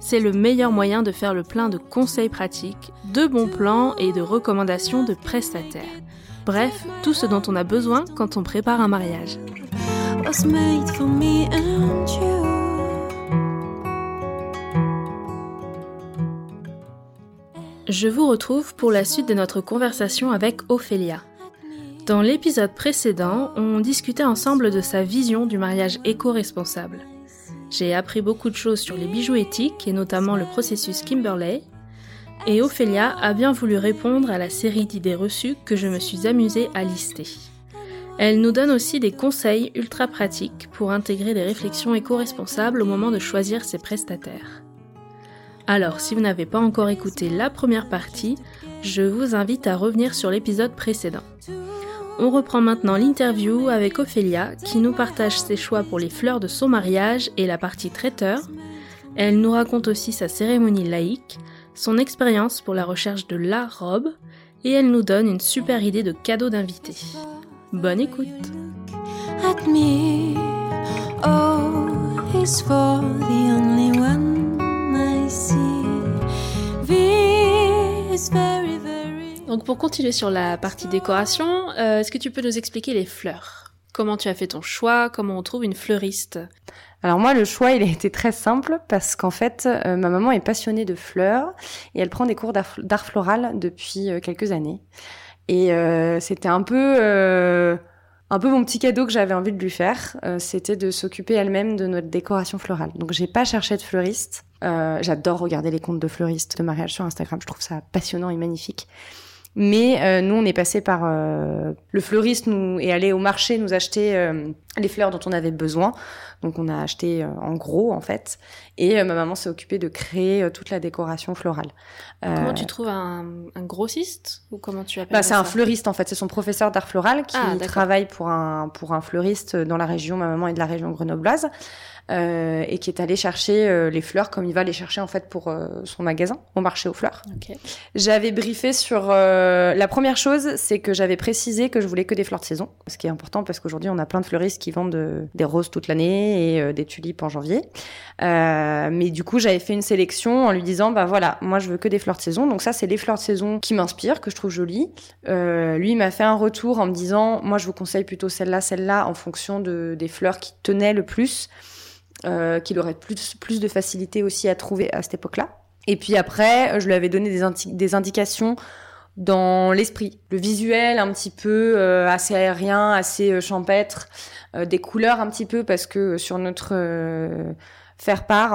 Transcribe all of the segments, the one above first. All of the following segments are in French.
C'est le meilleur moyen de faire le plein de conseils pratiques, de bons plans et de recommandations de prestataires. Bref, tout ce dont on a besoin quand on prépare un mariage. Je vous retrouve pour la suite de notre conversation avec Ophélia. Dans l'épisode précédent, on discutait ensemble de sa vision du mariage éco-responsable. J'ai appris beaucoup de choses sur les bijoux éthiques et notamment le processus Kimberley. Et Ophélia a bien voulu répondre à la série d'idées reçues que je me suis amusée à lister. Elle nous donne aussi des conseils ultra pratiques pour intégrer des réflexions éco-responsables au moment de choisir ses prestataires. Alors, si vous n'avez pas encore écouté la première partie, je vous invite à revenir sur l'épisode précédent. On reprend maintenant l'interview avec Ophélia qui nous partage ses choix pour les fleurs de son mariage et la partie traiteur. Elle nous raconte aussi sa cérémonie laïque, son expérience pour la recherche de la robe et elle nous donne une super idée de cadeau d'invité. Bonne écoute. Donc pour continuer sur la partie décoration, euh, est-ce que tu peux nous expliquer les fleurs? Comment tu as fait ton choix? Comment on trouve une fleuriste? Alors moi, le choix, il a été très simple parce qu'en fait, euh, ma maman est passionnée de fleurs et elle prend des cours d'art floral depuis euh, quelques années. Et c'était un peu un peu mon petit cadeau que j'avais envie de lui faire, c'était de s'occuper elle-même de notre décoration florale. Donc j'ai pas cherché de fleuriste. J'adore regarder les comptes de fleuristes de mariage sur Instagram. Je trouve ça passionnant et magnifique. Mais euh, nous, on est passé par euh, le fleuriste nous est allé au marché nous acheter euh, les fleurs dont on avait besoin. Donc on a acheté en gros en fait. Et ma maman s'est occupée de créer toute la décoration florale. Comment tu trouves un, un, grossiste ou comment tu appelles bah, C'est un fleuriste en fait. C'est son professeur d'art floral qui ah, travaille pour un pour un fleuriste dans la région. Ma maman est de la région grenobloise. Euh, et qui est allé chercher euh, les fleurs comme il va les chercher en fait pour euh, son magasin au marché aux fleurs. Okay. J'avais briefé sur la première chose, c'est que j'avais précisé que je voulais que des fleurs de saison, ce qui est important parce qu'aujourd'hui on a plein de fleuristes qui vendent des roses toute l'année et des tulipes en janvier. mais du coup j'avais fait une sélection en lui disant bah voilà moi je veux que des fleurs de saison donc ça c'est les fleurs de saison qui m'inspirent que je trouve jolies. lui m'a fait un retour en me disant moi je vous conseille plutôt celle-là celle-là en fonction de des fleurs qui tenaient le plus. Euh, qu'il aurait plus, de facilité aussi à trouver à cette époque-là. Et puis après, je lui avais donné des, indications dans l'esprit, le visuel un petit peu euh, assez aérien, assez euh, champêtre, des couleurs un petit peu parce que sur notre faire part,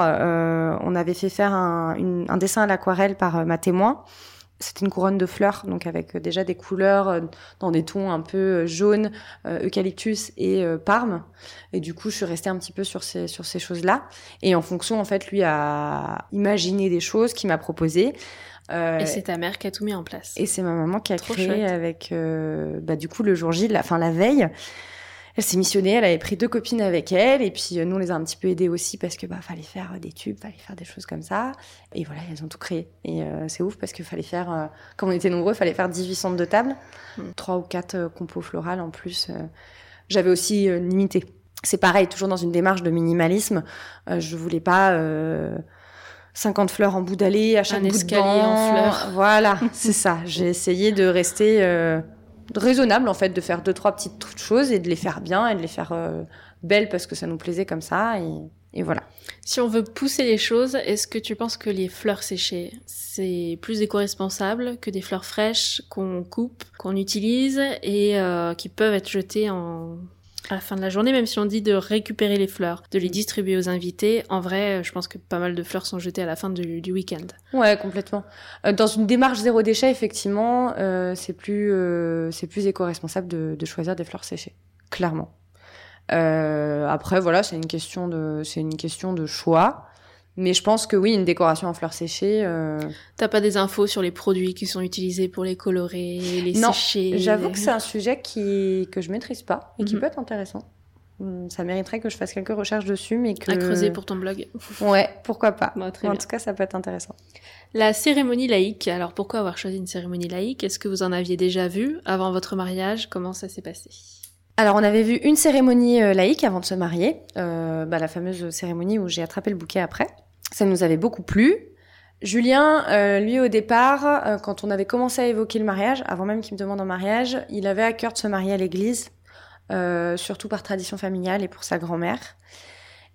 on avait fait faire un dessin à l'aquarelle par ma témoin c'était une couronne de fleurs, donc avec euh, déjà des couleurs euh, dans des tons un peu euh, jaunes, eucalyptus et parme. Et du coup, je suis restée un petit peu sur ces, sur ces choses-là. Et en fonction, en fait, lui a imaginé des choses qu'il m'a proposées. et c'est ta mère qui a tout mis en place. Et c'est ma maman qui a créé avec, bah, du coup, le jour J, la, fin la veille elle s'est missionnée, elle avait pris deux copines avec elle, et puis euh, nous on les a un petit peu aidées aussi parce que bah fallait faire euh, des tubes, fallait faire des choses comme ça, et voilà elles ont tout créé. Et euh, c'est ouf parce qu'il fallait faire, comme on était nombreux, fallait faire 18 centres de table, hmm. trois ou quatre compos florales en plus. J'avais aussi limité. C'est pareil, toujours dans une démarche de minimalisme. je voulais pas 50 fleurs en bout d'allée à chaque un bout en fleurs. Voilà, c'est ça. J'ai essayé de rester raisonnable en fait de faire deux trois petites choses et de les faire bien et de les faire euh, belles parce que ça nous plaisait comme ça et, et voilà. Si on veut pousser les choses, est-ce que tu penses que les fleurs séchées c'est plus éco-responsable que des fleurs fraîches qu'on coupe, qu'on utilise et euh, qui peuvent être jetées en à la fin de la journée, même si on dit de récupérer les fleurs, de les distribuer aux invités, en vrai, je pense que pas mal de fleurs sont jetées à la fin du, du week-end. Ouais, complètement. Euh, dans une démarche zéro déchet, effectivement, euh, c'est plus euh, c'est plus éco-responsable de, de, choisir des fleurs séchées, clairement. Euh, après, voilà, c'est une question de c'est une question de choix. Mais je pense que oui, une décoration en fleurs séchées. Euh... T'as pas des infos sur les produits qui sont utilisés pour les colorer, les non, sécher J'avoue que c'est un sujet qui que je maîtrise pas et qui mhm. peut être intéressant. Hum, ça mériterait que je fasse quelques recherches dessus, mais que... À creuser pour ton blog. Ouais, pourquoi pas. en tout cas, ça peut être intéressant. La cérémonie laïque. Alors, pourquoi avoir choisi une cérémonie laïque? Est-ce que vous en aviez déjà vu avant votre mariage? Comment ça s'est passé? Alors, on avait vu une cérémonie euh, laïque avant de se marier, euh, bah, la fameuse cérémonie où j'ai attrapé le bouquet après. Ça nous avait beaucoup plu. Julien, euh, lui au départ, quand on avait commencé à évoquer le mariage, avant même qu'il me demande en mariage, il avait à cœur de se marier à l'église euh, surtout par tradition familiale et pour sa grand-mère.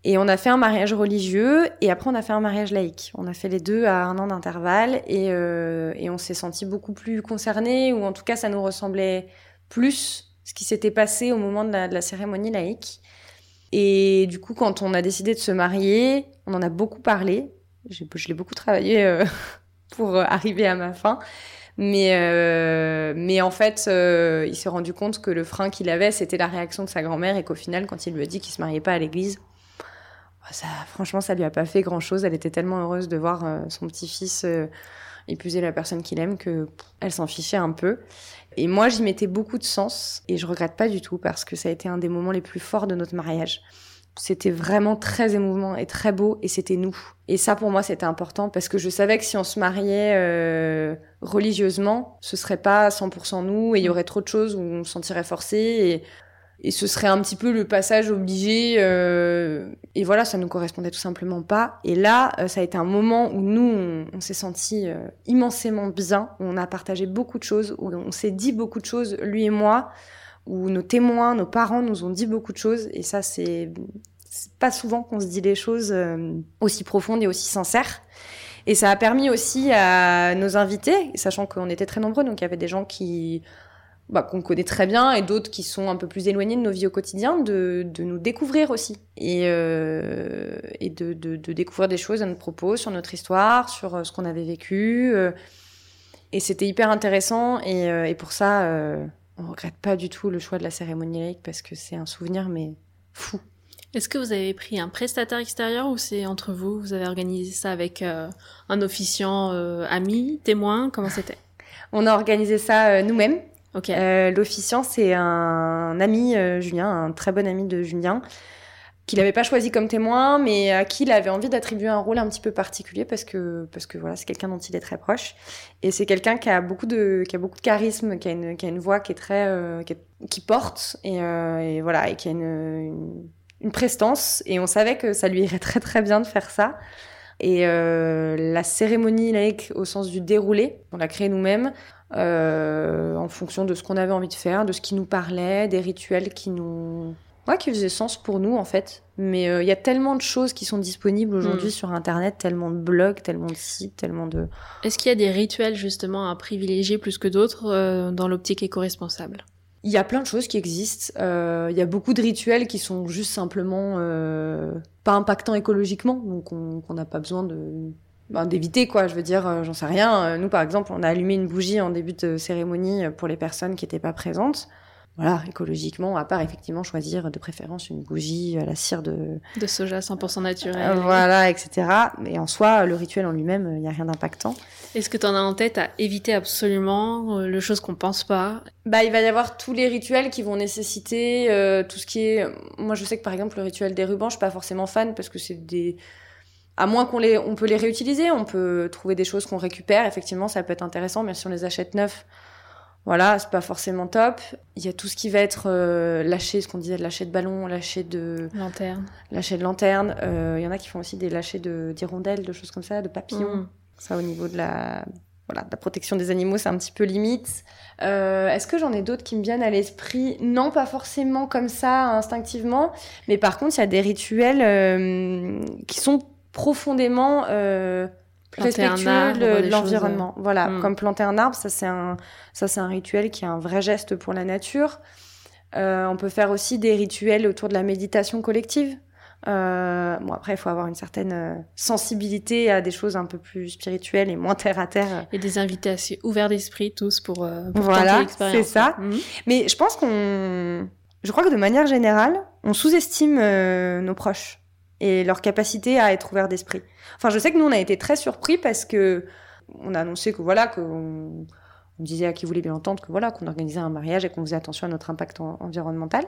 Et on a fait un mariage religieux et après on a fait un mariage laïque. On a fait les deux à un an d'intervalle et, euh, on s'est senti beaucoup plus concernés ou en tout cas ça nous ressemblait plus ce qui s'était passé au moment de la, cérémonie laïque. Et du coup quand on a décidé de se marier, on en a beaucoup parlé. Je l'ai beaucoup travaillé euh, pour arriver à ma fin. Mais, euh, mais en fait, euh, il s'est rendu compte que le frein qu'il avait, c'était la réaction de sa grand-mère et qu'au final, quand il lui a dit qu'il se mariait pas à l'église, bah, ça, franchement, ça lui a pas fait grand-chose. Elle était tellement heureuse de voir euh, son petit-fils épouser la personne qu'il aime que elle s'en fichait un peu. Et moi, j'y mettais beaucoup de sens et je regrette pas du tout parce que ça a été un des moments les plus forts de notre mariage. C'était vraiment très émouvant et très beau et c'était nous. Et ça pour moi c'était important parce que je savais que si on se mariait euh, religieusement, ce serait pas 100% nous et il y aurait trop de choses où on se sentirait forcé et, et ce serait un petit peu le passage obligé euh, et voilà ça nous correspondait tout simplement pas. Et là euh, ça a été un moment où nous on, s'est senti euh, immensément bien, où on a partagé beaucoup de choses, où on s'est dit beaucoup de choses lui et moi où nos témoins, nos parents nous ont dit beaucoup de choses. Et ça, c'est pas souvent qu'on se dit les choses aussi profondes et aussi sincères. Et ça a permis aussi à nos invités, sachant qu'on était très nombreux, donc il y avait des gens qui bah, qu'on connaît très bien et d'autres qui sont un peu plus éloignés de nos vies au quotidien, de, de nous découvrir aussi et, euh, et de, de, de, découvrir des choses à notre propos, sur notre histoire, sur euh, ce qu'on avait vécu. Euh. et c'était hyper intéressant et, et pour ça, on regrette pas du tout le choix de la cérémonie laïque parce que c'est un souvenir mais fou. Est-ce que vous avez pris un prestataire extérieur ou c'est entre vous Vous avez organisé ça avec euh, un officiant euh, ami, témoin Comment c'était? On a organisé ça euh, nous-mêmes. L'officiant, c'est un ami, Julien, un très bon ami de Julien, qu'il n'avait pas choisi comme témoin, mais à qui il avait envie d'attribuer un rôle un petit peu particulier parce que parce que voilà, c'est quelqu'un dont il est très proche et c'est quelqu'un qui a beaucoup de qui a beaucoup de charisme, qui a une qui a une voix qui est très euh, qui, porte et, euh, voilà et qui a une, une, prestance et on savait que ça lui irait très très bien de faire ça. Et euh, la cérémonie laïque au sens du déroulé, on l'a créée nous-mêmes euh, en fonction de ce qu'on avait envie de faire, de ce qui nous parlait, des rituels qui nous ouais, qui faisait sens pour nous en fait. Mais euh, il y a tellement de choses qui sont disponibles aujourd'hui mm. sur Internet, tellement de blogs, tellement de sites, tellement de... Est-ce qu'il y a des rituels justement à privilégier plus que d'autres euh, dans l'optique éco-responsable? Il y a plein de choses qui existent. Euh, il y a beaucoup de rituels qui sont juste simplement pas impactants écologiquement, donc on n'a pas besoin de ben, d'éviter quoi je veux dire j'en sais rien nous par exemple on a allumé une bougie en début de cérémonie pour les personnes qui n'étaient pas présentes voilà, écologiquement, à part effectivement choisir de préférence une bougie à la cire de... De soja 100% naturel. voilà, etc. Mais en soi, le rituel en lui-même, il n'y a rien d'impactant. Est-ce que tu en as en tête à éviter absolument euh, le chose qu'on pense pas? Bah, il va y avoir tous les rituels qui vont nécessiter euh, tout ce qui est... Moi, je sais que par exemple, le rituel des rubans, je suis pas forcément fan parce que c'est des... À moins qu'on les, on peut les réutiliser, on peut trouver des choses qu'on récupère. Effectivement, ça peut être intéressant, mais si on les achète neufs, voilà, c'est pas forcément top. Il y a tout ce qui va être euh, lâché, ce qu'on disait, lâcher de ballon, lâcher de lanterne, lâcher de lanterne. Euh, il y en a qui font aussi des lâchers de d'hirondelles, de choses comme ça, de papillons. Mm. Ça, au niveau de la voilà, de la protection des animaux, c'est un petit peu limite. Euh, Est-ce que j'en ai d'autres qui me viennent à l'esprit? Non, pas forcément comme ça, instinctivement. Mais par contre, il y a des rituels qui sont profondément euh, respectueux de l'environnement. Voilà, hmm. comme planter un arbre, ça c'est un, ça c'est un rituel qui est un vrai geste pour la nature. Euh, on peut faire aussi des rituels autour de la méditation collective. Euh, bon après, il faut avoir une certaine euh, sensibilité à des choses un peu plus spirituelles et moins terre à terre. Et des invitations ouverts d'esprit tous pour, euh, pour voilà, c'est ça. Hmm. Mais je pense qu'on, je crois que de manière générale, on sous-estime nos proches et leur capacité à être ouvert d'esprit. Enfin, je sais que nous, on a été très surpris parce que on a annoncé que voilà, qu'on on disait à qui voulait bien entendre que voilà, qu'on organisait un mariage et qu'on faisait attention à notre impact environnemental.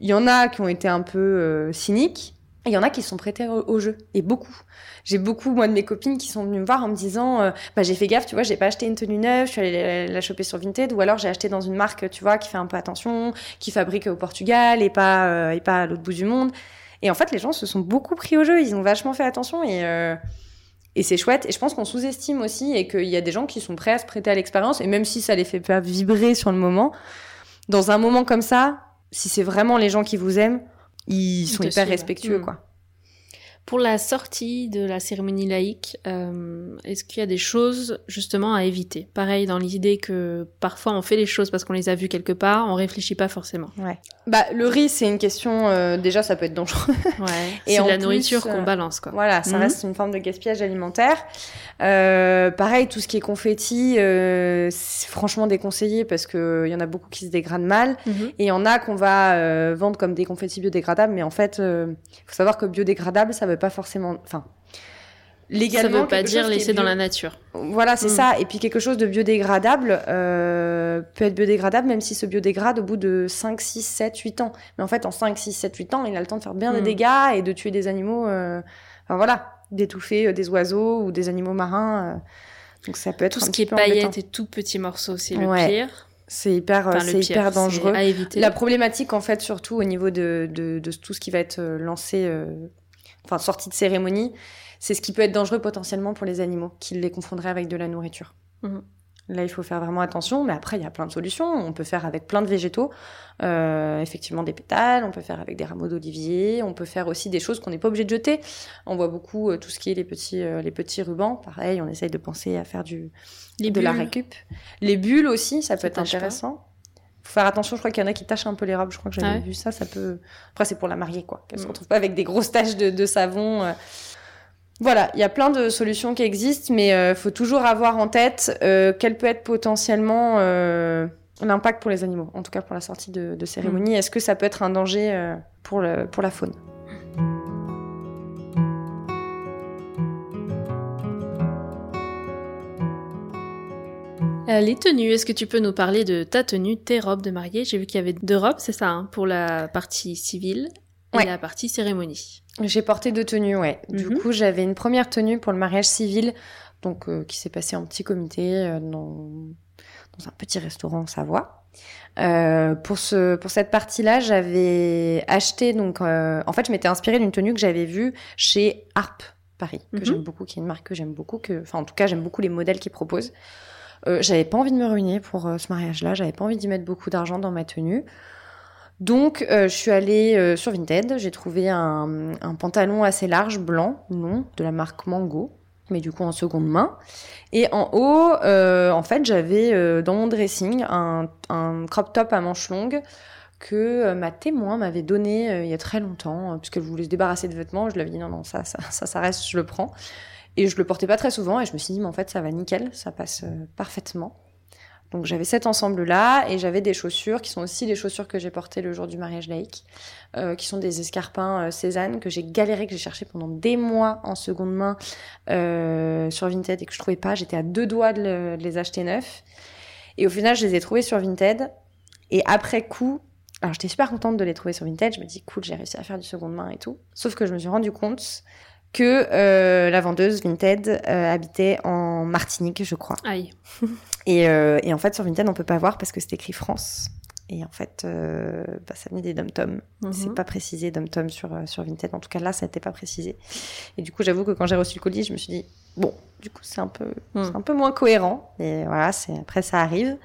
Il y en a qui ont été un peu euh, cyniques. Il y en a qui sont prêtés au, jeu, et beaucoup. J'ai beaucoup, moi, de mes copines qui sont venues me voir en me disant, euh, bah, j'ai fait gaffe, tu vois, j'ai pas acheté une tenue neuve, je suis allée la, choper sur Vinted, ou alors j'ai acheté dans une marque, tu vois, qui fait un peu attention, qui fabrique au Portugal et pas, euh, et pas à l'autre bout du monde. Et en fait, les gens se sont beaucoup pris au jeu, ils ont vachement fait attention et, euh, et c'est chouette. Et je pense qu'on sous-estime aussi et qu'il y a des gens qui sont prêts à se prêter à l'expérience, et même si ça les fait pas vibrer sur le moment, dans un moment comme ça, si c'est vraiment les gens qui vous aiment, ils sont hyper respectueux, mm. quoi. Pour la sortie de la cérémonie laïque, euh, est-ce qu'il y a des choses justement à éviter? Pareil dans l'idée que parfois on fait les choses parce qu'on les a vues quelque part, on réfléchit pas forcément. Ouais. Bah le riz c'est une question euh, déjà ça peut être dangereux. Ouais. c'est de la nourriture qu'on euh, balance quoi. Voilà, ça mhm. reste une forme de gaspillage alimentaire. Euh, pareil tout ce qui est confetti, euh, c'est franchement déconseillé parce que il y en a beaucoup qui se dégradent mal mhm. et il y en a qu'on va vendre comme des confettis biodégradables, mais en fait il faut savoir que biodégradable ça veut pas forcément. Enfin, légalement. Ça veut pas dire laisser dans la nature. Voilà, c'est hmm. ça. Et puis quelque chose de biodégradable euh, peut être biodégradable même si se biodégrade au bout de 5, 6, 7, 8 ans. Mais en fait, en 5, 6, 7, 8 ans, il a le temps de faire bien des hmm. dégâts et de tuer des animaux. Euh... Enfin voilà, d'étouffer euh, des oiseaux ou des animaux marins. Euh. Donc ça peut être tout ce qui est paillettes et tout petits morceaux, c'est le pire. C'est hyper, c'est hyper dangereux. À éviter. La problématique, en fait, surtout au niveau de, de, de tout ce qui va être lancé enfin sortie de cérémonie, c'est ce qui peut être dangereux potentiellement pour les animaux, qui les confondrait avec de la nourriture. Mhm. Là, il faut faire vraiment attention, mais après, il y a plein de solutions. On peut faire avec plein de végétaux, euh, effectivement des pétales, on peut faire avec des rameaux d'olivier, on peut faire aussi des choses qu'on n'est pas obligé de jeter. On voit beaucoup euh, tout ce qui est les petits, euh, les petits rubans. Pareil, on essaye de penser à faire du, de la récup. Les bulles aussi, ça peut être intéressant faut faire attention. Je crois qu'il y en a qui tachent un peu les robes. Je crois que j'avais vu ça. Ça peut. Après, c'est pour la mariée, quoi. Qu'elle se mm. retrouve pas avec des grosses taches de, savon. Euh. Voilà, il y a plein de solutions qui existent, mais il euh, faut toujours avoir en tête euh, quel peut être potentiellement l'impact pour les animaux. En tout cas, pour la sortie de, cérémonie. Mm. Est-ce que ça peut être un danger pour, le, pour la faune? Euh, les tenues, est-ce que tu peux nous parler de ta tenue, tes robes de mariée? J'ai vu qu'il y avait deux robes, c'est ça, hein, pour la partie civile et la partie cérémonie. J'ai porté deux tenues, ouais. Du mhm. coup, j'avais une première tenue pour le mariage civil, donc euh, qui s'est passé en petit comité euh, dans, dans, un petit restaurant en Savoie. pour ce pour cette partie-là, j'avais acheté donc en fait, je m'étais inspirée d'une tenue que j'avais vue chez Harp Paris, que mhm. j'aime beaucoup, qui est une marque que j'aime beaucoup, que enfin en tout cas j'aime beaucoup les modèles qu'ils proposent. Euh, j'avais pas envie de me ruiner pour euh, ce mariage-là, j'avais pas envie d'y mettre beaucoup d'argent dans ma tenue. Donc, euh, je suis allée sur Vinted, j'ai trouvé un, pantalon assez large, blanc, non, de la marque Mango, mais du coup en seconde main. Et en haut, en fait, j'avais dans mon dressing un, crop top à manches longues que ma témoin m'avait donné il y a très longtemps, puisqu'elle voulait se débarrasser de vêtements. Je lui avais dit non, non, ça, ça, ça, ça reste, je le prends. Et je le portais pas très souvent et je me suis dit, mais en fait, ça va nickel, ça passe euh, parfaitement. Donc j'avais cet ensemble-là et j'avais des chaussures qui sont aussi les chaussures que j'ai portées le jour du mariage laïque, euh, qui sont des escarpins euh, Cézanne que j'ai galéré, que j'ai cherché pendant des mois en seconde main euh, sur Vinted et que je trouvais pas. J'étais à deux doigts de, les acheter neufs. Et au final, je les ai trouvés sur Vinted. Et après coup, alors j'étais super contente de les trouver sur Vinted. Je me dis cool, j'ai réussi à faire du seconde main et tout. Sauf que je me suis rendu compte que euh, la vendeuse Vinted euh, habitait en Martinique, je crois. Aïe. et, euh, et, en fait, sur Vinted, on peut pas voir parce que c'est écrit France. Et en fait, bah, ça venait des dom-tom. Mhm. C'est pas précisé dom-tom sur, sur Vinted. En tout cas, là, ça n'était pas précisé. Et du coup, j'avoue que quand j'ai reçu le colis, je me suis dit, bon, du coup, c'est un peu, mhm. un peu moins cohérent. Et voilà, c'est après, ça arrive.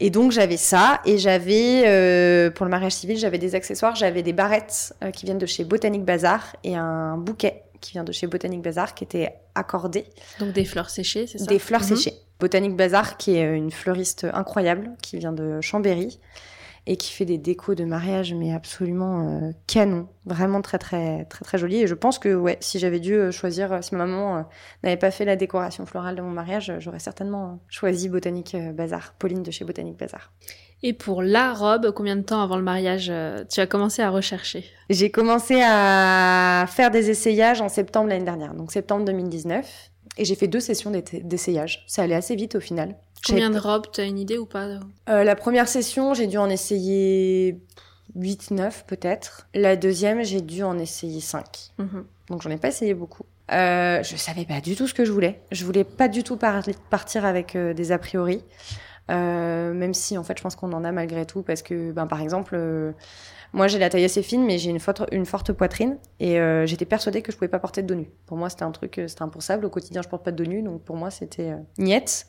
Et donc j'avais ça et j'avais euh, pour le mariage civil j'avais des accessoires, j'avais des barrettes euh, qui viennent de chez Botanique Bazar et un bouquet qui vient de chez Botanique Bazar qui était accordé. Donc des fleurs séchées, c'est ça? Des fleurs mhm. séchées. Botanique Bazar qui est une fleuriste incroyable qui vient de Chambéry et qui fait des décos de mariage mais absolument euh, canon, vraiment très très très très joli et je pense que ouais, si j'avais dû euh, choisir euh, si ma maman n'avait pas fait la décoration florale de mon mariage, j'aurais certainement choisi Botanique Bazar, Pauline de chez Botanique Bazar. Et pour la robe, combien de temps avant le mariage tu as commencé à rechercher? J'ai commencé à faire des essayages en septembre l'année dernière, donc septembre 2019. Et j'ai fait deux sessions d'essayage. Ça allait assez vite au final. Combien de robes Tu as une idée ou pas euh, La première session, j'ai dû en essayer 8, 9 peut-être. La deuxième, j'ai dû en essayer 5. Mhm. Donc j'en ai pas essayé beaucoup. Euh, je savais pas du tout ce que je voulais. Je voulais pas du tout partir avec euh, des a priori. Euh, même si en fait je pense qu'on en a malgré tout parce que ben, par exemple euh, moi j'ai la taille assez fine mais j'ai une forte, une forte poitrine et euh, j'étais persuadée que je pouvais pas porter de dos nu. Pour moi c'était un truc c'était impensable au quotidien je porte pas de dos nu donc pour moi c'était niette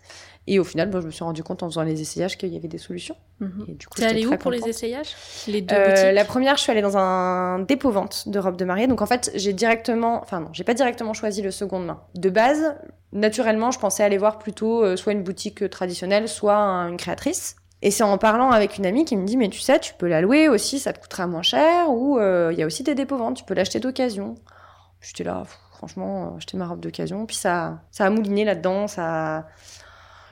et au final, je me suis rendu compte en faisant les essayages qu'il y avait des solutions. Mhm. T'es allée où pour les essayages? Les deux euh, La première, je suis allée dans un dépôt-vente de robes de mariée. Donc en fait, j'ai directement, enfin non, j'ai pas directement choisi le seconde main. De base, naturellement, je pensais aller voir plutôt euh, soit une boutique traditionnelle, soit une créatrice. Et c'est en parlant avec une amie qui me dit mais tu sais, tu peux la louer aussi, ça te coûtera moins cher. Ou euh, il y a aussi des dépôts-ventes, tu peux l'acheter d'occasion. J'étais là, franchement, acheter ma robe d'occasion. Puis ça, ça a mouliné là-dedans, ça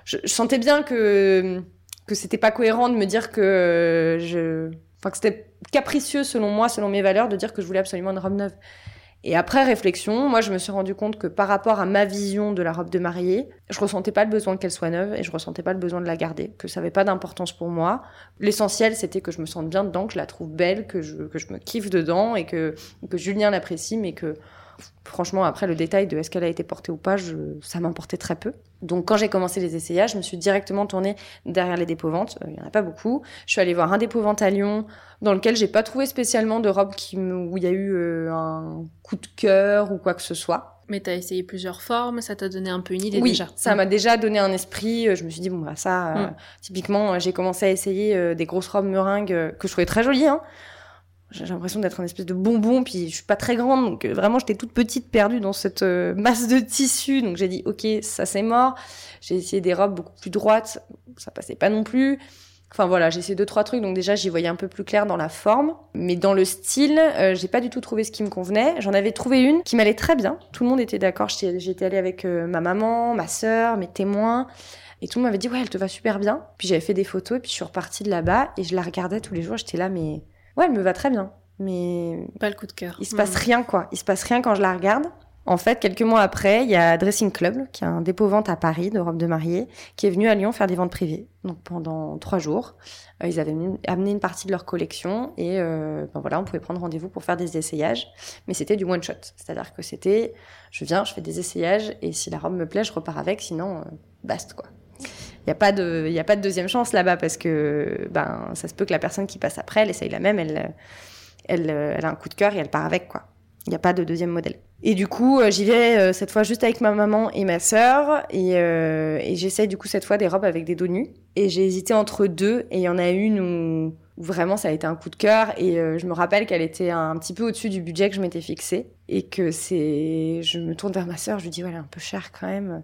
je, sentais bien que que c'était pas cohérent de me dire que je, enfin que c'était capricieux selon moi, selon mes valeurs, de dire que je voulais absolument une robe neuve. Et après réflexion, moi je me suis rendu compte que par rapport à ma vision de la robe de mariée, je ressentais pas le besoin qu'elle soit neuve et je ressentais pas le besoin de la garder, que ça avait pas d'importance pour moi. L'essentiel c'était que je me sente bien dedans, que je la trouve belle, que je, que je me kiffe dedans et que, que Julien l'apprécie, mais que franchement, après, le détail de est-ce qu'elle a été portée ou pas, ça m'importait très peu. Donc, quand j'ai commencé les essayages, je me suis directement tournée derrière les dépôts-ventes. Euh, il n'y en a pas beaucoup. Je suis allée voir un dépôt-vente à Lyon, dans lequel j'ai pas trouvé spécialement de robe qui où il y a eu euh, un coup de cœur ou quoi que ce soit. Mais tu as essayé plusieurs formes, ça t'a donné un peu une idée oui, déjà. ça m'a déjà donné un esprit. Euh, je me suis dit bon bah ça, mm. typiquement, j'ai commencé à essayer des grosses robes meringues que je trouvais très jolies. Hein. J'ai l'impression d'être un espèce de bonbon, puis je suis pas très grande, donc euh, vraiment j'étais toute petite perdue dans cette euh, masse de tissu, donc j'ai dit ok ça c'est mort. J'ai essayé des robes beaucoup plus droites, ça passait pas non plus. Enfin voilà, j'ai essayé deux trois trucs, donc déjà j'y voyais un peu plus clair dans la forme, mais dans le style, euh, j'ai pas du tout trouvé ce qui me convenait. J'en avais trouvé une qui m'allait très bien, tout le monde était d'accord. J'étais allée avec ma maman, ma sœur, mes témoins. Et tout le monde m'avait dit ouais elle te va super bien. Puis j'avais fait des photos et puis je suis repartie de là-bas et je la regardais tous les jours. J'étais là mais Ouais, elle me va très bien. Mais. Pas le coup de cœur. Il se passe hmm. rien, quoi. Il se passe rien quand je la regarde. En fait, quelques mois après, il y a Dressing Club, qui est un dépôt-vente à Paris de robes de mariée, qui est venu à Lyon faire des ventes privées. Donc pendant trois jours, euh, ils avaient amené une partie de leur collection et euh, ben voilà, on pouvait prendre rendez-vous pour faire des essayages. Mais c'était du one shot, c'est-à-dire que c'était, je viens, je fais des essayages et si la robe me plaît, je repars avec, sinon, euh, basta quoi. Il n'y a, pas de, a pas de deuxième chance là-bas parce que ben, ça se peut que la personne qui passe après, elle essaye la même, elle, elle, elle a un coup de cœur et elle part avec. quoi. Il n'y a pas de deuxième modèle. Et du coup, euh, j'y vais euh, cette fois juste avec ma maman et ma sœur. Et, euh, j'essaye du coup cette fois des robes avec des dos nus. Et j'ai hésité entre deux. Et il y en a une où, vraiment ça a été un coup de cœur. Et je me rappelle qu'elle était un, petit peu au-dessus du budget que je m'étais fixé. Et que c'est... Je me tourne vers ma sœur, je lui dis, ouais, elle est un peu chère quand même.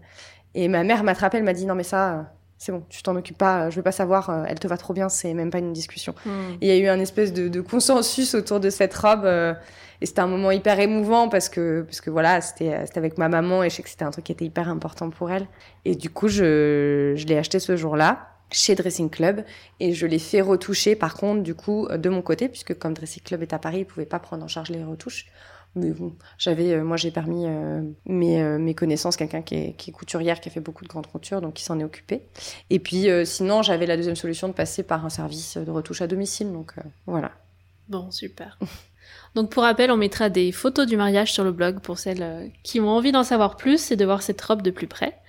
Et ma mère m'attrapait, elle m'a dit non mais ça, c'est bon, tu t'en occupes pas, je veux pas savoir, euh, elle te va trop bien, c'est même pas une discussion. Hmm. Il y a eu un espèce de, consensus autour de cette robe euh, et c'était un moment hyper émouvant parce que parce que voilà, c'était c'était avec ma maman et je sais que c'était un truc qui était hyper important pour elle. Et du coup, je je l'ai acheté ce jour-là chez Dressing Club et je l'ai fait retoucher par contre du coup de mon côté puisque comme Dressing Club est à Paris, ils pouvaient pas prendre en charge les retouches. Mais bon, j'avais, euh, moi, j'ai permis euh, mes, euh, mes, connaissances, quelqu'un qui est, qui est, couturière, qui a fait beaucoup de grandes coutures, donc qui s'en est occupé. Et puis, sinon, j'avais la deuxième solution de passer par un service de retouche à domicile, donc voilà. Bon, super. donc, pour rappel, on mettra des photos du mariage sur le blog pour celles qui ont envie d'en savoir plus et de voir cette robe de plus près.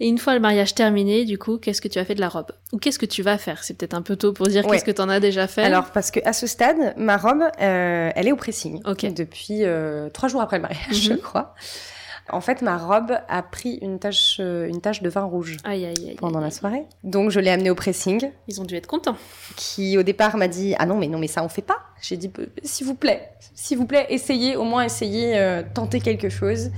Et une fois le mariage terminé, du coup, qu'est-ce que tu as fait de la robe Ou qu'est-ce que tu vas faire C'est peut-être un peu tôt pour dire qu'est-ce que tu en as déjà fait. Alors, parce que à ce stade, ma robe, euh, elle est au pressing. Ok. Depuis euh, trois jours après le mariage, je mhm. crois. En fait, ma robe a pris une tache, euh, une tache de vin rouge aïe, aïe, aïe, pendant la soirée. Donc, je l'ai amenée au pressing. Ils ont dû être contents. Qui, au départ, m'a dit Ah non, mais non, mais ça, on fait pas. J'ai dit S'il vous plaît, s'il vous plaît, essayez, au moins essayez, euh, tenter quelque chose.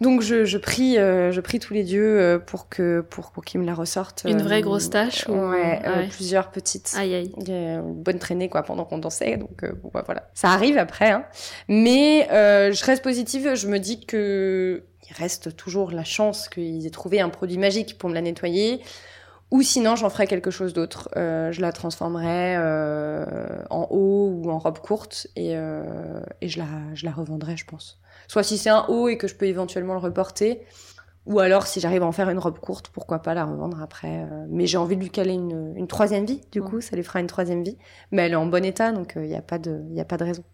Donc je, je prie, euh, je prie tous les dieux euh, pour que pour, pour qu'ils me la ressortent. Une vraie euh, grosse tache ou... ouais, plusieurs petites. Aïe aïe. Une bonne traînée quoi pendant qu'on dansait. Donc bon, bah, voilà, ça arrive après. Hein. Mais je reste positive. Je me dis que il reste toujours la chance qu'ils aient trouvé un produit magique pour me la nettoyer Ou sinon, j'en ferais quelque chose d'autre. Euh, je la transformerais euh, en haut ou en robe courte et, euh, et je, la, je la revendrais, je pense. Soit si c'est un haut et que je peux éventuellement le reporter, ou alors si j'arrive à en faire une robe courte, pourquoi pas la revendre après. Euh. mais j'ai envie de lui caler une, une troisième vie, du coup, ça lui fera une troisième vie. Mais elle est en bon état, donc il n'y a, pas de, y a pas de raison.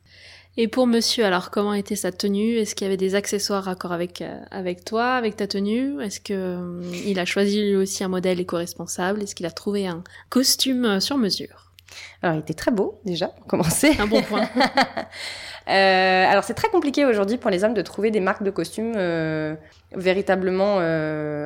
Et pour monsieur, alors comment était sa tenue? Est-ce qu'il y avait des accessoires raccord avec euh, avec toi, avec ta tenue? Est-ce que euh, il a choisi lui aussi un modèle éco-responsable? Est-ce qu'il a trouvé un costume euh, sur mesure? Alors il était très beau déjà pour commencer. Un bon point. euh, alors c'est très compliqué aujourd'hui pour les hommes de trouver des marques de costumes véritablement